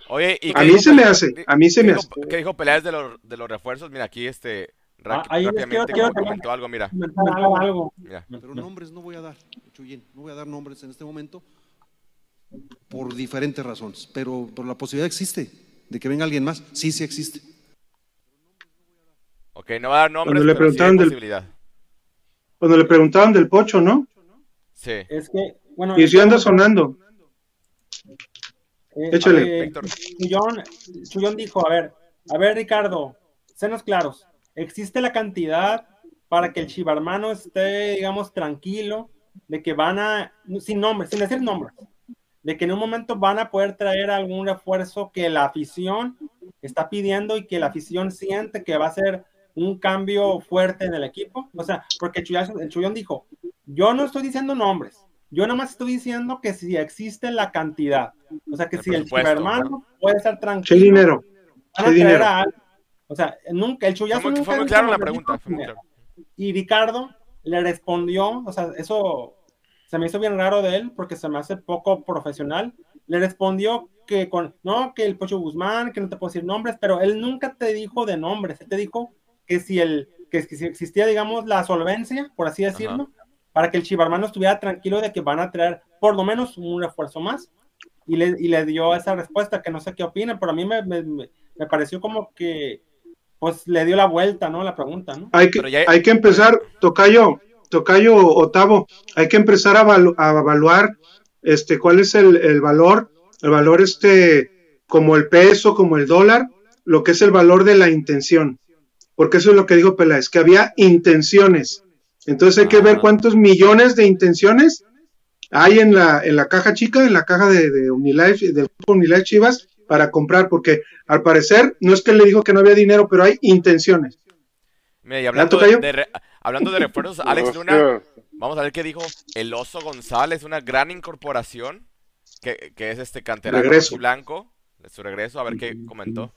Oye, ¿y A mí se me hace, a mí se me dijo- hace. ¿Qué dijo Peláez de los, de los refuerzos? Mira, aquí este ra- Ah, ahí les rápidamente quiero- comentó algo, mira. comentar algo, algo. Mira. Pero nombres no voy a dar, Chuyín, no voy a dar nombres en este momento por diferentes razones, pero, pero la posibilidad existe de que venga alguien más, sí, sí existe. Ok, no va a dar nombres, Cuando le pero sí hay preguntaron del- posibilidad. Cuando le preguntaban del Pocho, ¿no? Sí. Es que, bueno... Y si anda sonando. Eh, Échale. eh, Chuyón, Chuyón dijo, a ver, a ver Ricardo, senos claros, ¿existe la cantidad para que el chivarmano esté, digamos, tranquilo de que van a, sin nombres, sin decir nombres, de que en un momento van a poder traer algún refuerzo que la afición está pidiendo y que la afición siente que va a ser un cambio fuerte en el equipo? O sea, porque Chuyón, el Chuyón dijo, yo no estoy diciendo nombres, yo nada más estoy diciendo que si existe la cantidad, o sea, que El si el hermano puede estar tranquilo, dinero. van Che a traer dinero. a alguien. O sea, nunca, el Fue chullazo muy, nunca fue muy claro la pregunta. Fue muy claro. Y Ricardo le respondió, o sea, eso se me hizo bien raro de él porque se me hace poco profesional. Le respondió que con, no, que el Pocho Guzmán, que no te puedo decir nombres, pero él nunca te dijo de nombres, él te dijo que si el, que, si existía, digamos, la solvencia, por así decirlo, para que el chivarmano estuviera tranquilo de que van a traer por lo menos un refuerzo más. Y le, y le dio esa respuesta, que no sé qué opinan, pero a mí me, me- me pareció como que, pues le dio la vuelta, ¿no? La pregunta, ¿no? Hay que, ya- hay que empezar, Tocayo, Tocayo Otavo, hay que empezar a, evalu- a evaluar este, cuál es el, el valor, el valor este, como el peso, como el dólar, lo que es el valor de la intención. Porque eso es lo que dijo Peláez, que había intenciones. Entonces hay que ver Ah. cuántos millones de intenciones hay en la, en la caja chica, en la caja de, de Unilife, del grupo Unilife Chivas, para comprar, porque al parecer no es que le dijo que no había dinero, pero hay intenciones. Mira, y hablando de, re- hablando de refuerzos, [laughs] Alex. Luna, vamos a ver qué dijo el Oso González, una gran incorporación, que, que es este canterano Regreso. blanco, de su regreso, a ver qué comentó.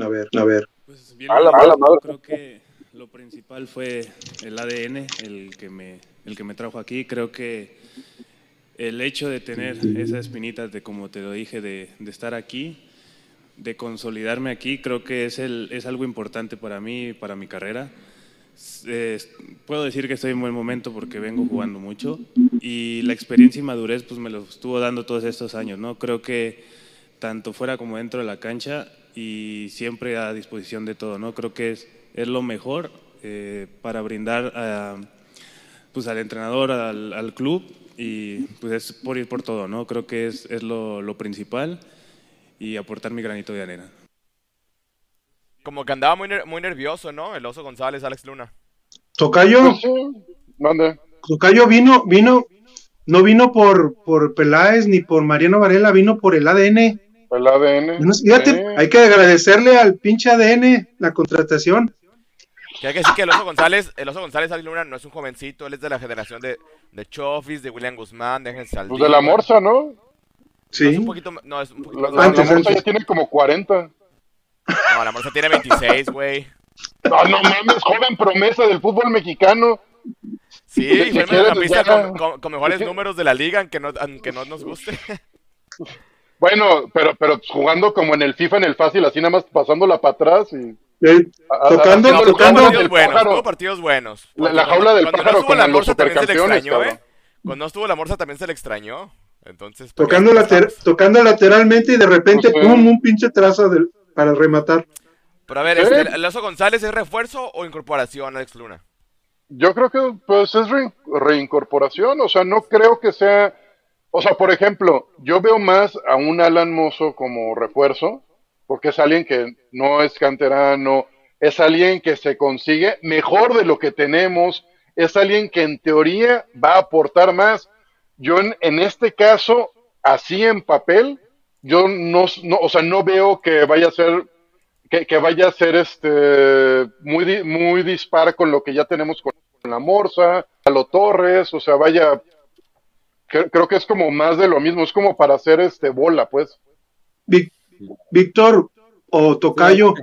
A ver, a ver. Pues bien, A la- yo a la madre. creo que lo principal fue el ADN, el que me, el que me trajo aquí. Creo que el hecho de tener esa espinita de, como te lo dije, de, de estar aquí, de consolidarme aquí. Creo que es, el, es algo importante para mí, para mi carrera. Eh, puedo decir que estoy en buen momento porque vengo jugando mucho y la experiencia y madurez pues me lo estuvo dando todos estos años, ¿no? Creo que tanto fuera como dentro de la cancha y siempre a disposición de todo, ¿no? Creo que es, es lo mejor eh, para brindar a, pues al entrenador, al, al, club y pues es por ir por todo, ¿no? Creo que es, es lo, lo principal y aportar mi granito de arena. Como que andaba muy, muy nervioso, ¿no? El oso González, Alex Luna. Tocayo. ¿Dónde? Tocayo vino, vino, no vino por, por Peláez ni por Mariano Varela, vino por el ADN. El ADN. Fíjate, hay que agradecerle al pinche ADN la contratación. Que hay que decir que el oso González, el oso González Alex Luna no es un jovencito, él es de la generación de, de Chofis, de William Guzmán, de Ángel Pues de la Morsa, ¿no? Sí. No, es un poquito, no, es un poquito La, la, la Morsa ya tiene como 40. No, la Morsa tiene 26, güey. No, no mames, joven promesa del fútbol mexicano. Sí, fue mediocampista con, con, con, mejores números de la liga, aunque no, aunque no nos guste. Bueno, pero, pero jugando como en el FIFA, en el fácil, así nada más pasándola para atrás y... Eh, tocando, no, tocando. Partidos buenos, tuvo partidos buenos. La, la jaula del cuando pájaro no estuvo con la Morsa también se le extrañó. ¿eh? Cuando no estuvo la Morsa también se le extrañó. Entonces, Tocando, later, tocando lateralmente y de repente, Pues, pum, un pinche trazo del, para rematar. Pero a ver, este, ¿el Oso González es refuerzo o incorporación, Alex Luna? Yo creo que pues es re- reincorporación, o sea, no creo que sea, o sea, por ejemplo, yo veo más a un Alan Mozo como refuerzo, porque es alguien que no es canterano, es alguien que se consigue mejor de lo que tenemos, es alguien que en teoría va a aportar más. Yo en, este caso, así en papel, yo no, o sea, no veo que vaya a ser que, vaya a ser este muy muy dispar con lo que ya tenemos con la Morsa, a lo Torres, o sea, vaya cre- creo que es como más de lo mismo, es como para hacer este bola, pues. Víctor o Tocayo,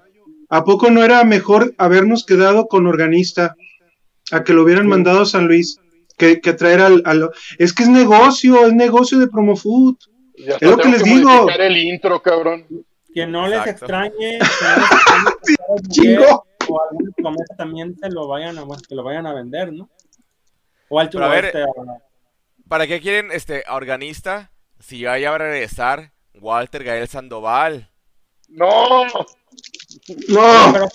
¿a poco no era mejor habernos quedado con organista a que lo hubieran mandado a San Luis que, que traer al, al- Es que es negocio, es negocio de Promofood. Ya Es lo que les digo. el intro, cabrón. Que no les Exacto. extrañe, que no [laughs] les extrañe o alguna promesa también se lo vayan a, que lo vayan a vender, ¿no? O al Pero a ver, este, ¿Para qué quieren este a organista si ya ya va a regresar Walter Gael Sandoval? No, No, pero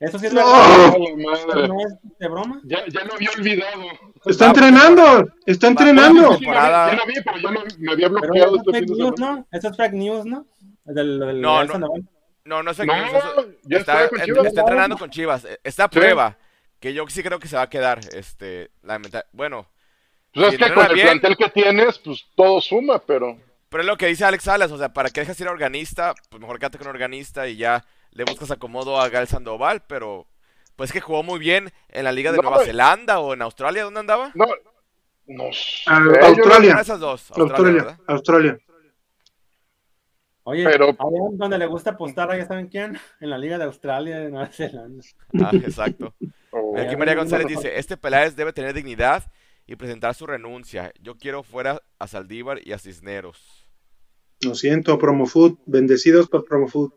eso sí es No. verdad. ¿No es de broma? Ya, ya lo había olvidado. está entrenando, está entrenando. Ya lo vi, pero ya lo, me había bloqueado este news. ¿no? Eso es fake news, ¿no? Del, del, No, no. Sandoval. No, no es fake No, news, está, está con en- Chivas. está entrenando con Chivas. eh, Está a Sí. prueba. Que yo sí creo que se va a quedar. Este, lamenta- Bueno, Pues Si es que con el bien. plantel que tienes, pues todo suma, pero... pero es lo que dice Alex Salas. O sea, ¿para qué dejas ir a organista? Pues mejor quédate con organista y ya le buscas acomodo a Gael Sandoval. Pero, pues que jugó muy bien en la Liga de No, Nueva. Zelanda o en Australia. ¿Dónde andaba? No, no sé. A- yo no- Australia. Esas dos. Australia, Australia. Oye, Pero- donde le gusta apostar, ¿ya saben quién? En la Liga de Australia de Nueva Zelanda. Ah, exacto. Oh. Aquí María González dice, este Peláez debe tener dignidad y presentar su renuncia. Yo quiero fuera a Saldívar y a Cisneros. Lo siento, Promofood, bendecidos por Promofood.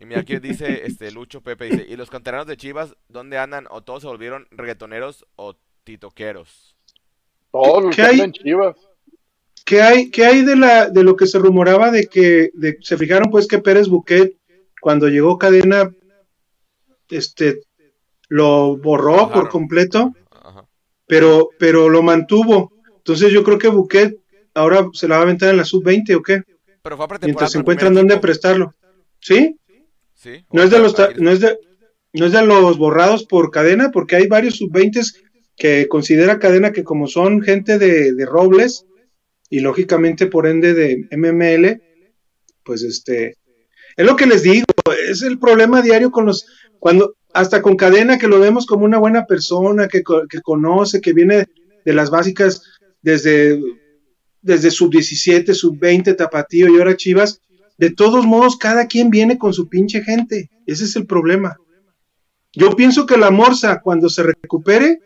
Y mira aquí dice [laughs] este Lucho Pepe, dice, ¿y los canteranos de Chivas dónde andan? ¿O todos se volvieron reggaetoneros o titoqueros? Todos los ¿Qué que hay? andan Chivas. ¿Qué hay, qué hay de la de lo que se rumoraba de que de- se fijaron pues que Pérez Buquet cuando llegó Cadena este lo borró por completo, Ajá. pero pero lo mantuvo. Entonces yo creo que Buquet ahora se la va a aventar en la sub-20 o qué, Pero fue a mientras se encuentran dónde equipo. prestarlo. ¿Sí? Sí. No es de los no es de no es de los borrados por Cadena porque hay varios sub-20 que considera Cadena que como son gente de, de Robles y lógicamente por ende de MML, pues este es lo que les digo, es el problema diario con los cuando hasta con Cadena que lo vemos como una buena persona, que, que conoce, que viene de las básicas desde desde sub 17, sub 20, Tapatío y ahora Chivas, de todos modos cada quien viene con su pinche gente, ese es el problema. Yo pienso que la Morsa cuando se recupere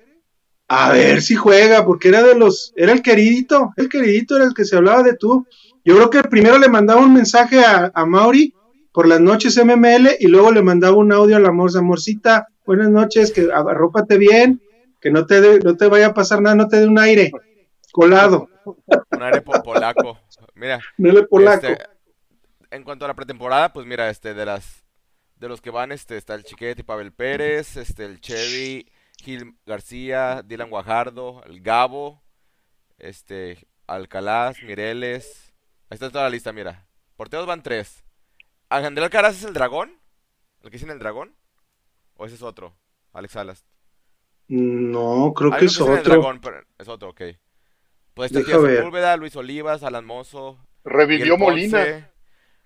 a ver si juega, porque era de los, era el queridito, el queridito era el que se hablaba de tú, Yo creo que primero le mandaba un mensaje a, a Mauri por las noches MML y luego le mandaba un audio a la amor, amorcita, buenas noches, que arrópate bien, que no te, de, no te vaya a pasar nada, no te dé un aire colado. Un aire polaco. Mira. Polaco. Este, en cuanto a la pretemporada, pues mira, este, de las, de los que van, este, está el Chiquete y Pavel Pérez, este, el Chevy, Gil García, Dylan Guajardo, el Gabo, este, Alcalaz, Mireles. Ahí está toda la lista, mira. Porteros van tres. ¿André Alcaraz es el dragón? ¿El que tiene el dragón? ¿O ese es otro? Alex Salas. No, creo que es otro. es otro, ok. Pues este Sepúlveda, Luis Olivas, Alan Mozo. Revivió Molina.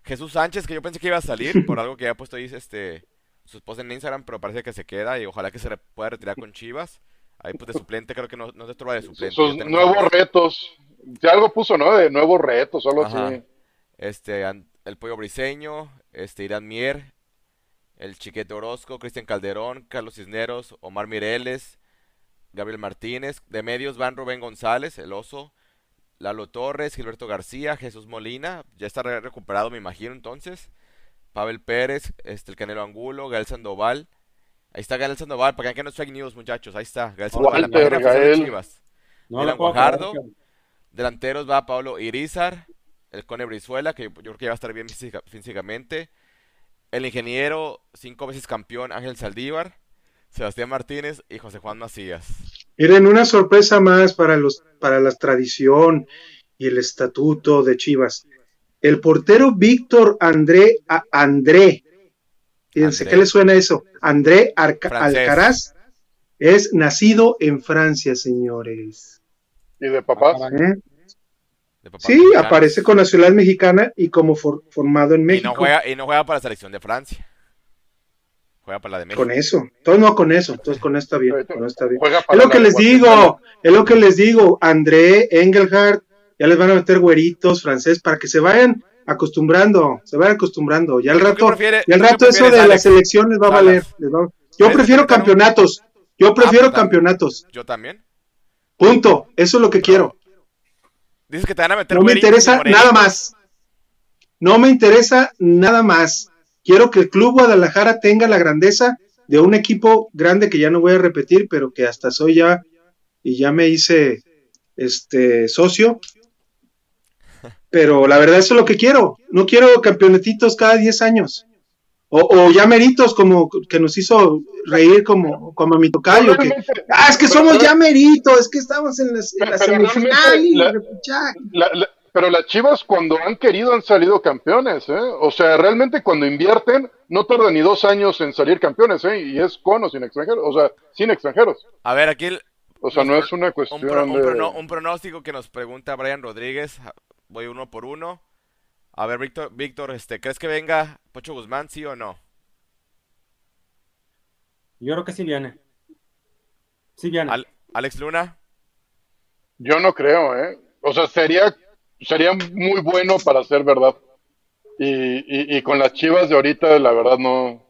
Jesús Sánchez, que yo pensé que iba a salir [laughs] por algo que ya ha puesto ahí este, su esposa en Instagram, pero parece que se queda y ojalá que se pueda retirar con Chivas. Ahí pues de [laughs] suplente, creo que no, no se trova de suplente. Sus nuevos retos. Ya algo puso, ¿no? De nuevos retos, solo así. Este, el Pollo Briseño, este, Irán Mier, el Chiquete Orozco, Cristian Calderón, Carlos Cisneros, Omar Mireles, Gabriel Martínez. De medios van Rubén González, el oso, Lalo Torres, Gilberto García, Jesús Molina, ya está recuperado me imagino entonces. Pavel Pérez, este, el Canelo Angulo, Gael Sandoval. Ahí está Gael Sandoval, para que no es fake news, muchachos. Ahí está. Gael Sandoval, Walter, la Gael. Chivas. No Guajardo. Delanteros va Pablo Irizar, el Cone Brizuela, que yo creo que va a estar bien físicamente. El ingeniero, cinco veces campeón, Ángel Saldívar. Sebastián Martínez y José Juan Macías. Miren, una sorpresa más para, los, para la tradición y el estatuto de Chivas. El portero Víctor André, André, fíjense, ¿qué le suena eso? André Alcaraz es nacido en Francia, señores. ¿Y de papá? ¿Eh? sí, aparece con nacionalidad mexicana y como formado en México. Y no, juega, y no juega para la selección de Francia. Juega para la de México. Con eso, todo no con eso, entonces con esto está bien, con está bien. Es lo que les digo, es lo que les digo, André, Engelhardt, ya les van a meter güeritos francés para que se vayan acostumbrando, se vayan acostumbrando. Ya al rato, ya al rato eso de las elecciones va a valer. Yo prefiero campeonatos, yo prefiero campeonatos. Yo también. Punto, eso es lo que quiero. Dices que te van a meter No me interesa nada más. No me interesa nada más. Quiero que el Club Guadalajara tenga la grandeza de un equipo grande que ya no voy a repetir, pero que hasta soy ya y ya me hice este socio. Pero la verdad eso es lo que quiero. No quiero campeonetitos cada 10 años. O, ya meritos como que nos hizo reír como, como a mi tocayo. Que, ah, es que somos ya meritos, es que estamos en, la semifinal y pero las Chivas cuando han querido han salido campeones, ¿eh? O sea, realmente cuando invierten no tardan ni dos años en salir campeones, ¿eh? Y es con o sin extranjeros, o sea, sin extranjeros. A ver, aquí... o sea, no es una cuestión un, pronóstico que nos pregunta Brian Rodríguez, voy uno por uno. A ver, Víctor, Víctor, este, ¿crees que venga Pocho Guzmán, sí o no? Yo creo que sí viene. Sí viene. Alex Luna. Yo no creo, ¿eh? O sea, sería sería muy bueno para ser verdad. Y, y, con las chivas de ahorita, la verdad, no,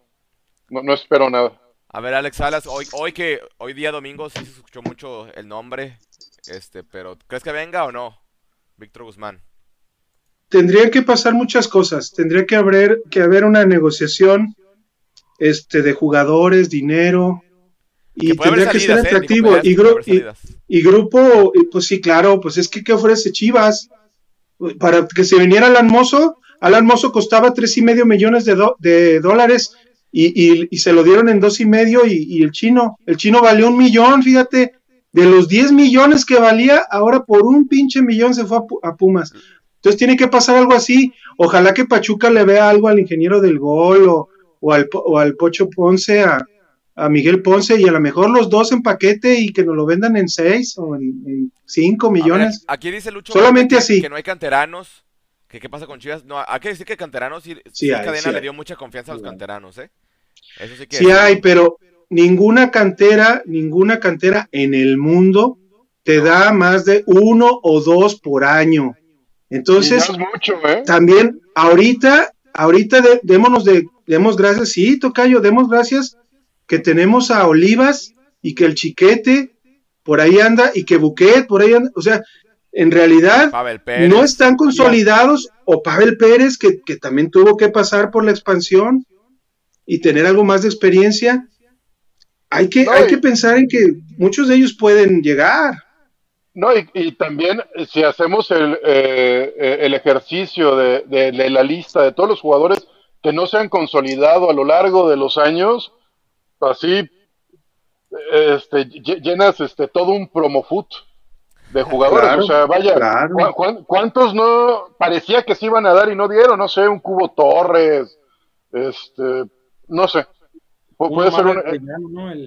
no, espero nada. A ver, Alex Salas, hoy, hoy que hoy día domingo sí se escuchó mucho el nombre, este, pero ¿crees que venga o no? Víctor Guzmán. Tendría que pasar muchas cosas. Tendría que haber, que haber una negociación este, de jugadores, dinero, y tendría que ser ¿eh? atractivo. y, y, grupo, pues sí, claro, pues es que ¿qué ofrece Chivas? Para que se viniera Alan Mozo, Alan Mozo costaba tres y medio millones de, de dólares y, y, se lo dieron en dos y medio y, el chino, el chino valió un millón, fíjate, de los 10 millones que valía, ahora por un pinche millón se fue a, Pumas. Entonces tiene que pasar algo así. Ojalá que Pachuca le vea algo al ingeniero del gol o, o, al, o al Pocho Ponce, a, a Miguel Ponce y a lo mejor los dos en paquete y que nos lo vendan en seis o en, cinco millones. aquí dice Lucho solamente que, así que no hay canteranos. Que qué pasa con Chivas. No, hay que decir que canteranos sí, sí, Cadena le dio mucha confianza a los canteranos, ¿eh? Eso sí que. Sí hay, pero ninguna cantera, ninguna cantera en el mundo te da más de uno o dos por año. Entonces, ¿eh? también ahorita, ahorita démonos de, demos gracias, sí, Tocayo, demos gracias que tenemos a Olivas y que el Chiquete por ahí anda y que Buquet por ahí anda, o sea, en realidad no están consolidados, o Pavel Pérez, que, que también tuvo que pasar por la expansión y tener algo más de experiencia. Hay que, hay que pensar en que muchos de ellos pueden llegar. No, y, también si hacemos el, eh, el ejercicio de, de, la lista de todos los jugadores que no se han consolidado a lo largo de los años, así este, llenas este, todo un promofoot de jugadores. o sea, vaya, ¿cuántos no parecía que se iban a dar y no dieron? No sé, un Cubo Torres, este, no sé. puede ser un,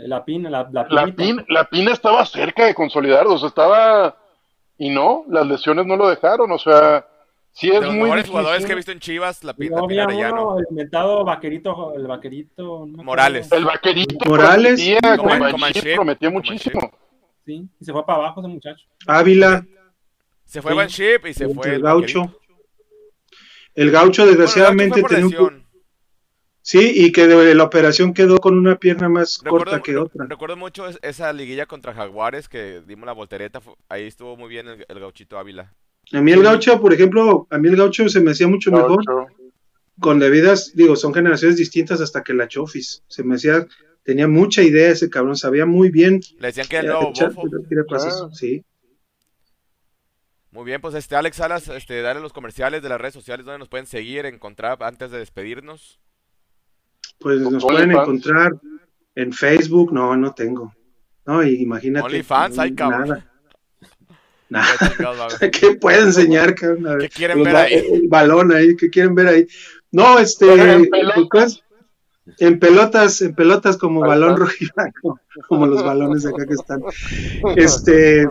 la pina, la, la, pina estaba cerca de consolidar, o sea, estaba y no, las lesiones no lo dejaron, o sea, sí es de los muy mejores jugadores que he visto en Chivas, la, pina, no, Arellano. el inventado vaquerito, el vaquerito Morales. El vaquerito Morales prometía, prometía muchísimo. Sí, y se fue para abajo ese muchacho. Ávila. Se fue sí. Ship y se fue el, gaucho. El gaucho desgraciadamente tenía un... Sí, y que de la operación quedó con una pierna más corta que otra. Recuerdo mucho esa liguilla contra Jaguares que dimos la voltereta, ahí estuvo muy bien el, gauchito Ávila. A mí el gaucho, por ejemplo, a mí el gaucho se me hacía mucho mejor. Con debidas, digo, son generaciones distintas hasta que la Chofis. Se me hacía, tenía mucha idea ese cabrón, sabía muy bien. Le decían que era el nuevo bofo. Sí. Muy bien, pues este Alex Salas, este, dale los comerciales de las redes sociales donde nos pueden seguir, encontrar antes de despedirnos. Pues nos pueden encontrar en Facebook, no, no tengo. No, imagínate. OnlyFans, hay cabrón. Nada. [laughs] ¿Qué puede enseñar, cabrón? ¿Qué quieren ver ahí? El balón ahí, ¿qué quieren ver ahí? No, este. En pelotas, en pelotas, en pelotas como balón rojiblanco, [laughs] como los balones de acá que están. Este.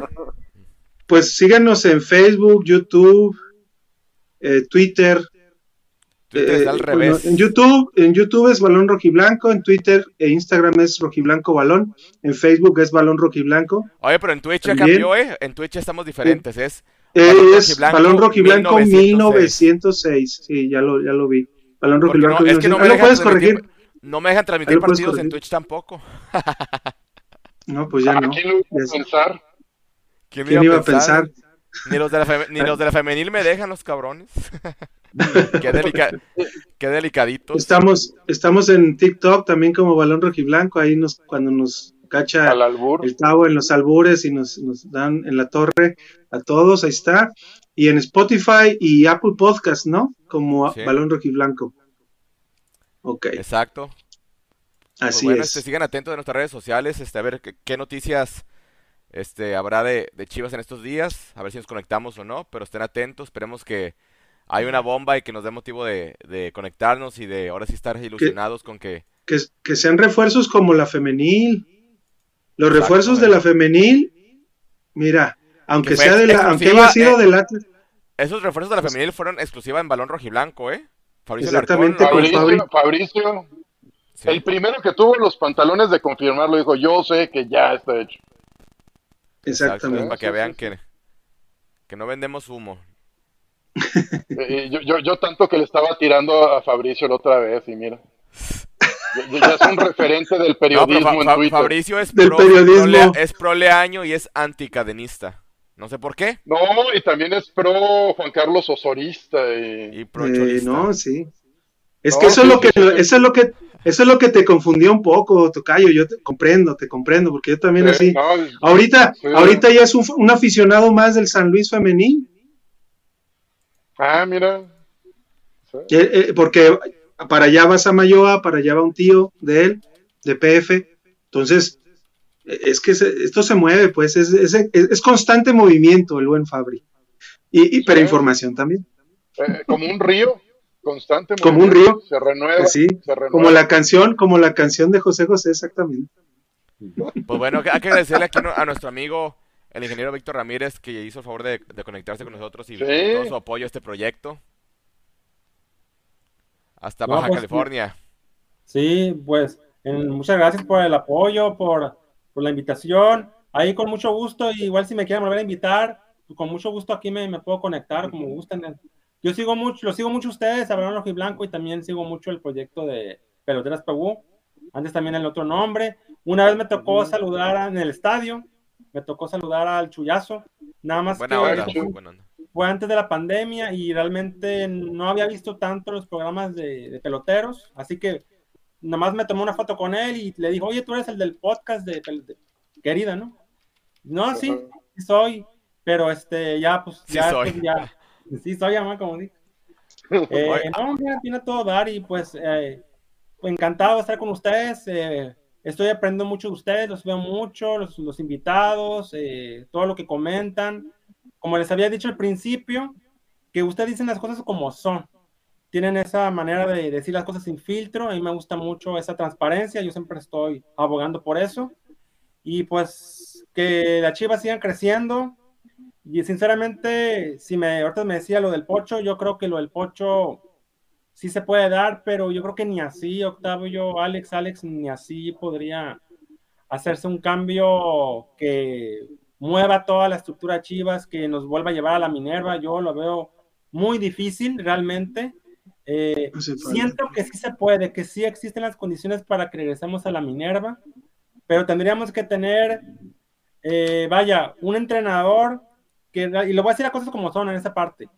Pues síganos en Facebook, YouTube, eh, Twitter, Twitter al revés. en YouTube, en YouTube es Balón Rojiblanco, en Twitter e Instagram es Rojiblanco Balón, en Facebook es Balón Rojiblanco. Oye, pero en Twitch ya cambió, ¿eh? En Twitch estamos diferentes, es Balón es Rojiblanco Balón Rojiblanco 1906. Sí, ya lo, ya lo vi. Balón Rojiblanco no, es que no me, puedes corregir. No me dejan transmitir partidos en Twitch tampoco. no, pues ya no. ¿Quién lo iba a pensar? ¿Quién, iba a pensar? Ni los, de la ni los de la [laughs] femenil me dejan los cabrones. [laughs] [laughs] qué, delica qué delicadito. Estamos, estamos en TikTok también como Balón Rojiblanco, ahí nos, cuando nos cacha el tavo en los albures y nos, nos, dan en la torre a todos, ahí está. Y en Spotify y Apple Podcast, ¿no? Como Balón Rojiblanco. Ok. Exacto. Pues Así bueno, es. Este, sigan atentos de nuestras redes sociales, este, a ver qué, qué noticias este, habrá de, de, Chivas en estos días, a ver si nos conectamos o no, pero estén atentos, esperemos que hay una bomba y que nos dé motivo de, de conectarnos y de ahora sí estar ilusionados con que... que... que... sean refuerzos como la femenil. Los refuerzos de la femenil, mira, aunque sea de la, aunque haya sido eh, de la... Esos refuerzos de la femenil fueron exclusivas en balón rojiblanco, ¿eh? Fabricio Exactamente, Fabricio, Fabricio sí. el primero que tuvo los pantalones de confirmarlo dijo, yo sé que ya está hecho. Exactamente. Para que vean que, que no vendemos humo. [laughs] Yo, yo, yo, tanto que le estaba tirando a Fabricio la otra vez y mira. Ya es un referente del [laughs] periodismo no, fa, fa, en Twitter. Fabricio es del pro, periodismo. Prole, es proleaño y es anticadenista. No sé por qué. No, y también es pro Juan Carlos Osorista y, y pro eh, No, sí. Es no, que eso sí, es lo que sí, eso es lo que eso es lo que te confundió un poco, Tocayo. Yo te comprendo, te comprendo, porque yo también así. No, ahorita, ahorita ya es un, un, aficionado más del San Luis femenil. Ah, mira. Eh, eh, porque para allá vas a Mayoa, para allá va un tío de él, de PF. Entonces, es que se, esto se mueve, pues, es, es, es, constante movimiento el buen Fabri. Y, y pero información también. Eh, como un río constante como un río se renueva, sí, se renueva, como la canción como la canción de José José exactamente pues bueno hay que agradecerle aquí a nuestro amigo el ingeniero Víctor Ramírez que hizo el favor de, de conectarse con nosotros y sí. todo su apoyo a este proyecto hasta no, Baja pues, California sí pues en, muchas gracias por el apoyo por, por la invitación ahí con mucho gusto igual si me quieren volver a invitar con mucho gusto aquí me, me puedo conectar como gusten yo sigo mucho, lo sigo mucho ustedes, Abraham Rojo y Blanco, y también sigo mucho el proyecto de Peloteras PU. Antes también el otro nombre. Una vez me tocó saludar en el estadio, me tocó saludar al Chuyazo, Nada más Buena que onda, fue- buena onda. fue antes de la pandemia y realmente no había visto tanto los programas de, de peloteros, así que nada más me tomé una foto con él y le dijo, oye, tú eres el del podcast de, de- querida, ¿no? No, sí, sí soy, pero este, ya, pues, Sí ya, soy. pues, ya, sí soy, mamá, como digo. Eh, no, mira, tiene todo dar y pues eh, encantado de estar con ustedes. eh, estoy aprendiendo mucho de ustedes, los veo mucho, los, invitados, eh, todo lo que comentan. Como les había dicho al principio, que ustedes dicen las cosas como son. Tienen esa manera de decir las cosas sin filtro. A mí me gusta mucho esa transparencia. Yo siempre estoy abogando por eso. Y pues que las chivas sigan creciendo. Y sinceramente, si me ahorita me decía lo del pocho, yo creo que lo del pocho sí se puede dar, pero yo creo que ni así, Octavio, Alex, Alex, ni así podría hacerse un cambio que mueva toda la estructura Chivas, que nos vuelva a llevar a la Minerva. Yo lo veo muy difícil realmente. Eh, siento que sí se puede, que sí existen las condiciones para que regresemos a la Minerva, pero tendríamos que tener, eh, vaya, un entrenador que, y le voy a decir las cosas como son en esa parte,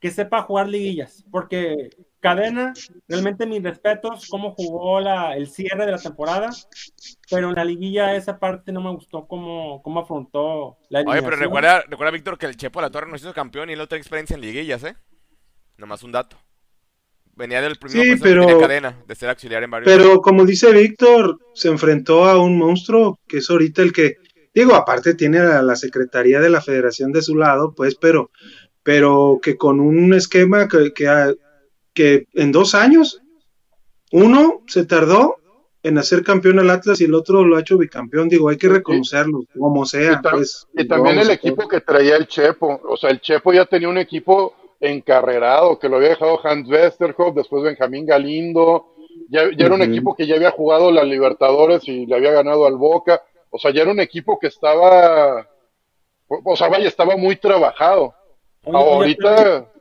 que sepa jugar liguillas, porque Cadena, realmente mis respetos, cómo jugó la, el cierre de la temporada, pero en la liguilla esa parte no me gustó cómo, cómo afrontó la Oye, pero recuerda, recuerda, Víctor, que el Chepo La Torre nos hizo campeón y él no tiene experiencia en liguillas, ¿eh? Nomás un dato. Venía del primer Sí, pero- tenía cadena, de ser auxiliar en varios. Pero como dice Víctor, se enfrentó a un monstruo que es ahorita el que, digo, aparte tiene a la Secretaría de la Federación de su lado, pues, pero, pero que con un esquema que, que, ha- que en dos años, uno se tardó en hacer campeón al Atlas y el otro lo ha hecho bicampeón, digo, hay que reconocerlo, como sea, Y, pues. y también el equipo que traía el Chepo. O sea, el Chepo ya tenía un equipo encarrerado, que lo había dejado Hans Westerhoff, después Benjamín Galindo. Ya, ya era un equipo que ya había jugado la Libertadores y le había ganado al Boca. O sea, ya era un equipo que estaba. O o sea, vaya, estaba muy trabajado. Oye, oye, Ahorita.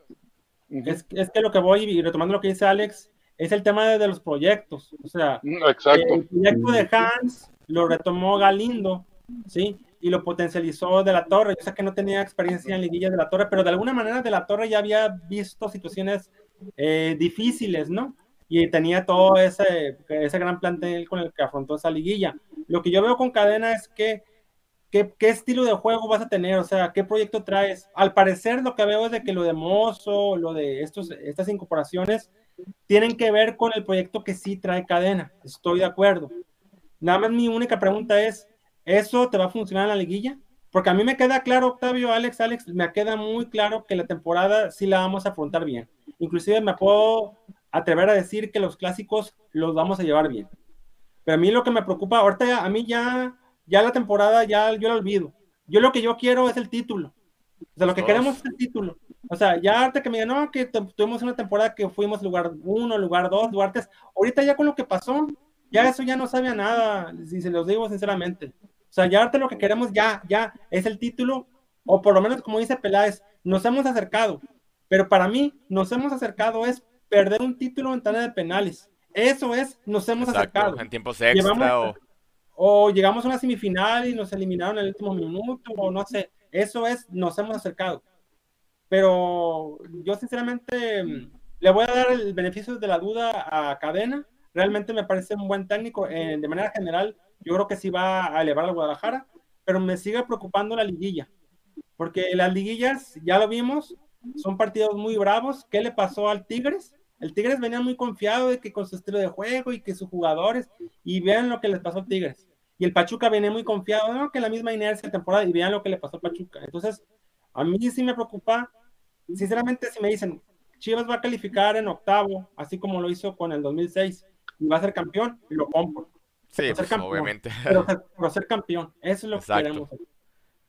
Es, es que lo que voy, y retomando lo que dice Alex, es el tema de, de los proyectos. O sea, Mm, exacto. el proyecto de Hans lo retomó Galindo, ¿sí? Y lo potencializó de la Torre. Yo sé que no tenía experiencia en liguillas de la Torre, pero de alguna manera de la Torre ya había visto situaciones eh, difíciles, ¿no? Y tenía todo ese, ese gran plantel con el que afrontó esa liguilla. Lo que yo veo con Cadena es que ¿Qué, qué estilo de juego vas a tener? O sea, ¿qué proyecto traes? Al parecer lo que veo es de que lo de Mozo, lo de estos, estas incorporaciones, tienen que ver con el proyecto que sí trae cadena. Estoy de acuerdo. Nada más mi única pregunta es, ¿eso te va a funcionar en la liguilla? Porque a mí me queda claro, Octavio, Alex, Alex, me queda muy claro que la temporada sí la vamos a afrontar bien. Inclusive me puedo atrever a decir que los clásicos los vamos a llevar bien. Pero a mí lo que me preocupa, ahorita a mí ya, ya la temporada ya yo la olvido. Yo lo que yo quiero es el título. O sea, lo que queremos es el título. O sea, ya ahorita que me digan, no, que tu- tuvimos una temporada que fuimos lugar uno, lugar dos, lugar tres. Ahorita ya con lo que pasó, ya eso ya no sabe a nada, si se los digo sinceramente. O sea, ya ahorita lo que queremos ya, ya es el título, o por lo menos como dice Peláez, nos hemos acercado. Pero para mí, nos hemos acercado es perder un título en tanda de penales. Eso es, nos hemos Exacto, acercado. en tiempos extra Llevamos- o... o llegamos a una semifinal y nos eliminaron en el último minuto, o no sé, eso es, nos hemos acercado. Pero yo sinceramente mm, le voy a dar el beneficio de la duda a Cadena, realmente me parece un buen técnico, eh, de manera general, yo creo que sí va a elevar al Guadalajara, pero me sigue preocupando la liguilla, porque las liguillas, ya lo vimos, son partidos muy bravos. ¿Qué le pasó al Tigres? El Tigres venía muy confiado de que con su estilo de juego y que sus jugadores, y vean lo que les pasó al Tigres. Y el Pachuca viene muy confiado, ¿no? Que la misma inercia de temporada, y vean lo que le pasó al Pachuca. Entonces, a mí sí me preocupa, sinceramente, si me dicen, Chivas va a calificar en octavo, así como lo hizo con el 2006, y va a ser campeón, lo compro. Sí, ser pues, campeón, obviamente. Pero, ser- pero ser campeón, eso es lo Exacto. que queremos.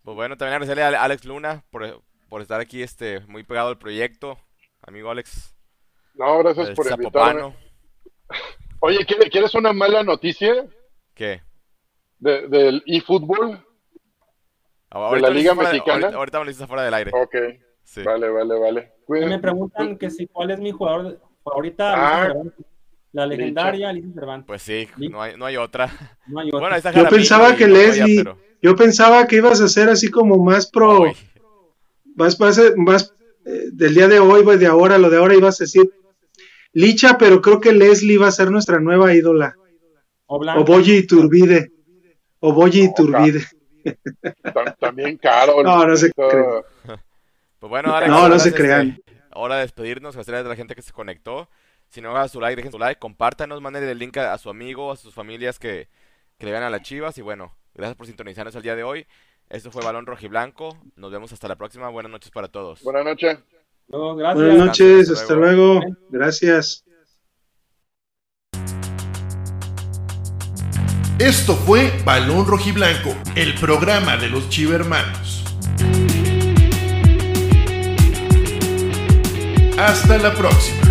Pues bueno, también agradecerle a Alex Luna por, por estar aquí este, muy pegado al proyecto. Amigo Alex. No, gracias El por invitarme. Oye, ¿quiere- ¿quieres una mala noticia ¿Qué? De- del eFootball? Ahorita la me Liga fuera- Mexicana? Ahorita, ahorita me lo fuera del aire. Ok. Sí. Vale, vale, vale. Me preguntan que si cuál es mi jugador de- favorita, Ah, la legendaria Alicia Cervantes. Pues sí, no hay, no hay otra. No hay otra. Bueno, Yo pensaba que Leslie, pero- yo pensaba que ibas a ser así como más pro, vas, vas, vas eh, del día de hoy, de ahora, lo de ahora ibas a decir Licha, pero creo que Leslie va a ser nuestra nueva ídola. O, o Boyi Iturbide. O Boyi Iturbide. [laughs] También caro. No, no se crean. [laughs] Pues bueno, Alex, no, no se crean. Hora de despedirnos, gracias a la gente que se conectó. Si no hagan su like, dejen su like, compártanos, manden el link a, su amigo, a sus familias que, que le vean a las chivas. Y bueno, gracias por sintonizarnos el día de hoy. Esto fue Balón Rojiblanco. Nos vemos hasta la próxima. Buenas noches para todos. Buenas noches. gracias. Buenas noches, hasta luego. Gracias. Esto fue Balón Rojiblanco, el programa de los Chivermanos. Hasta la próxima.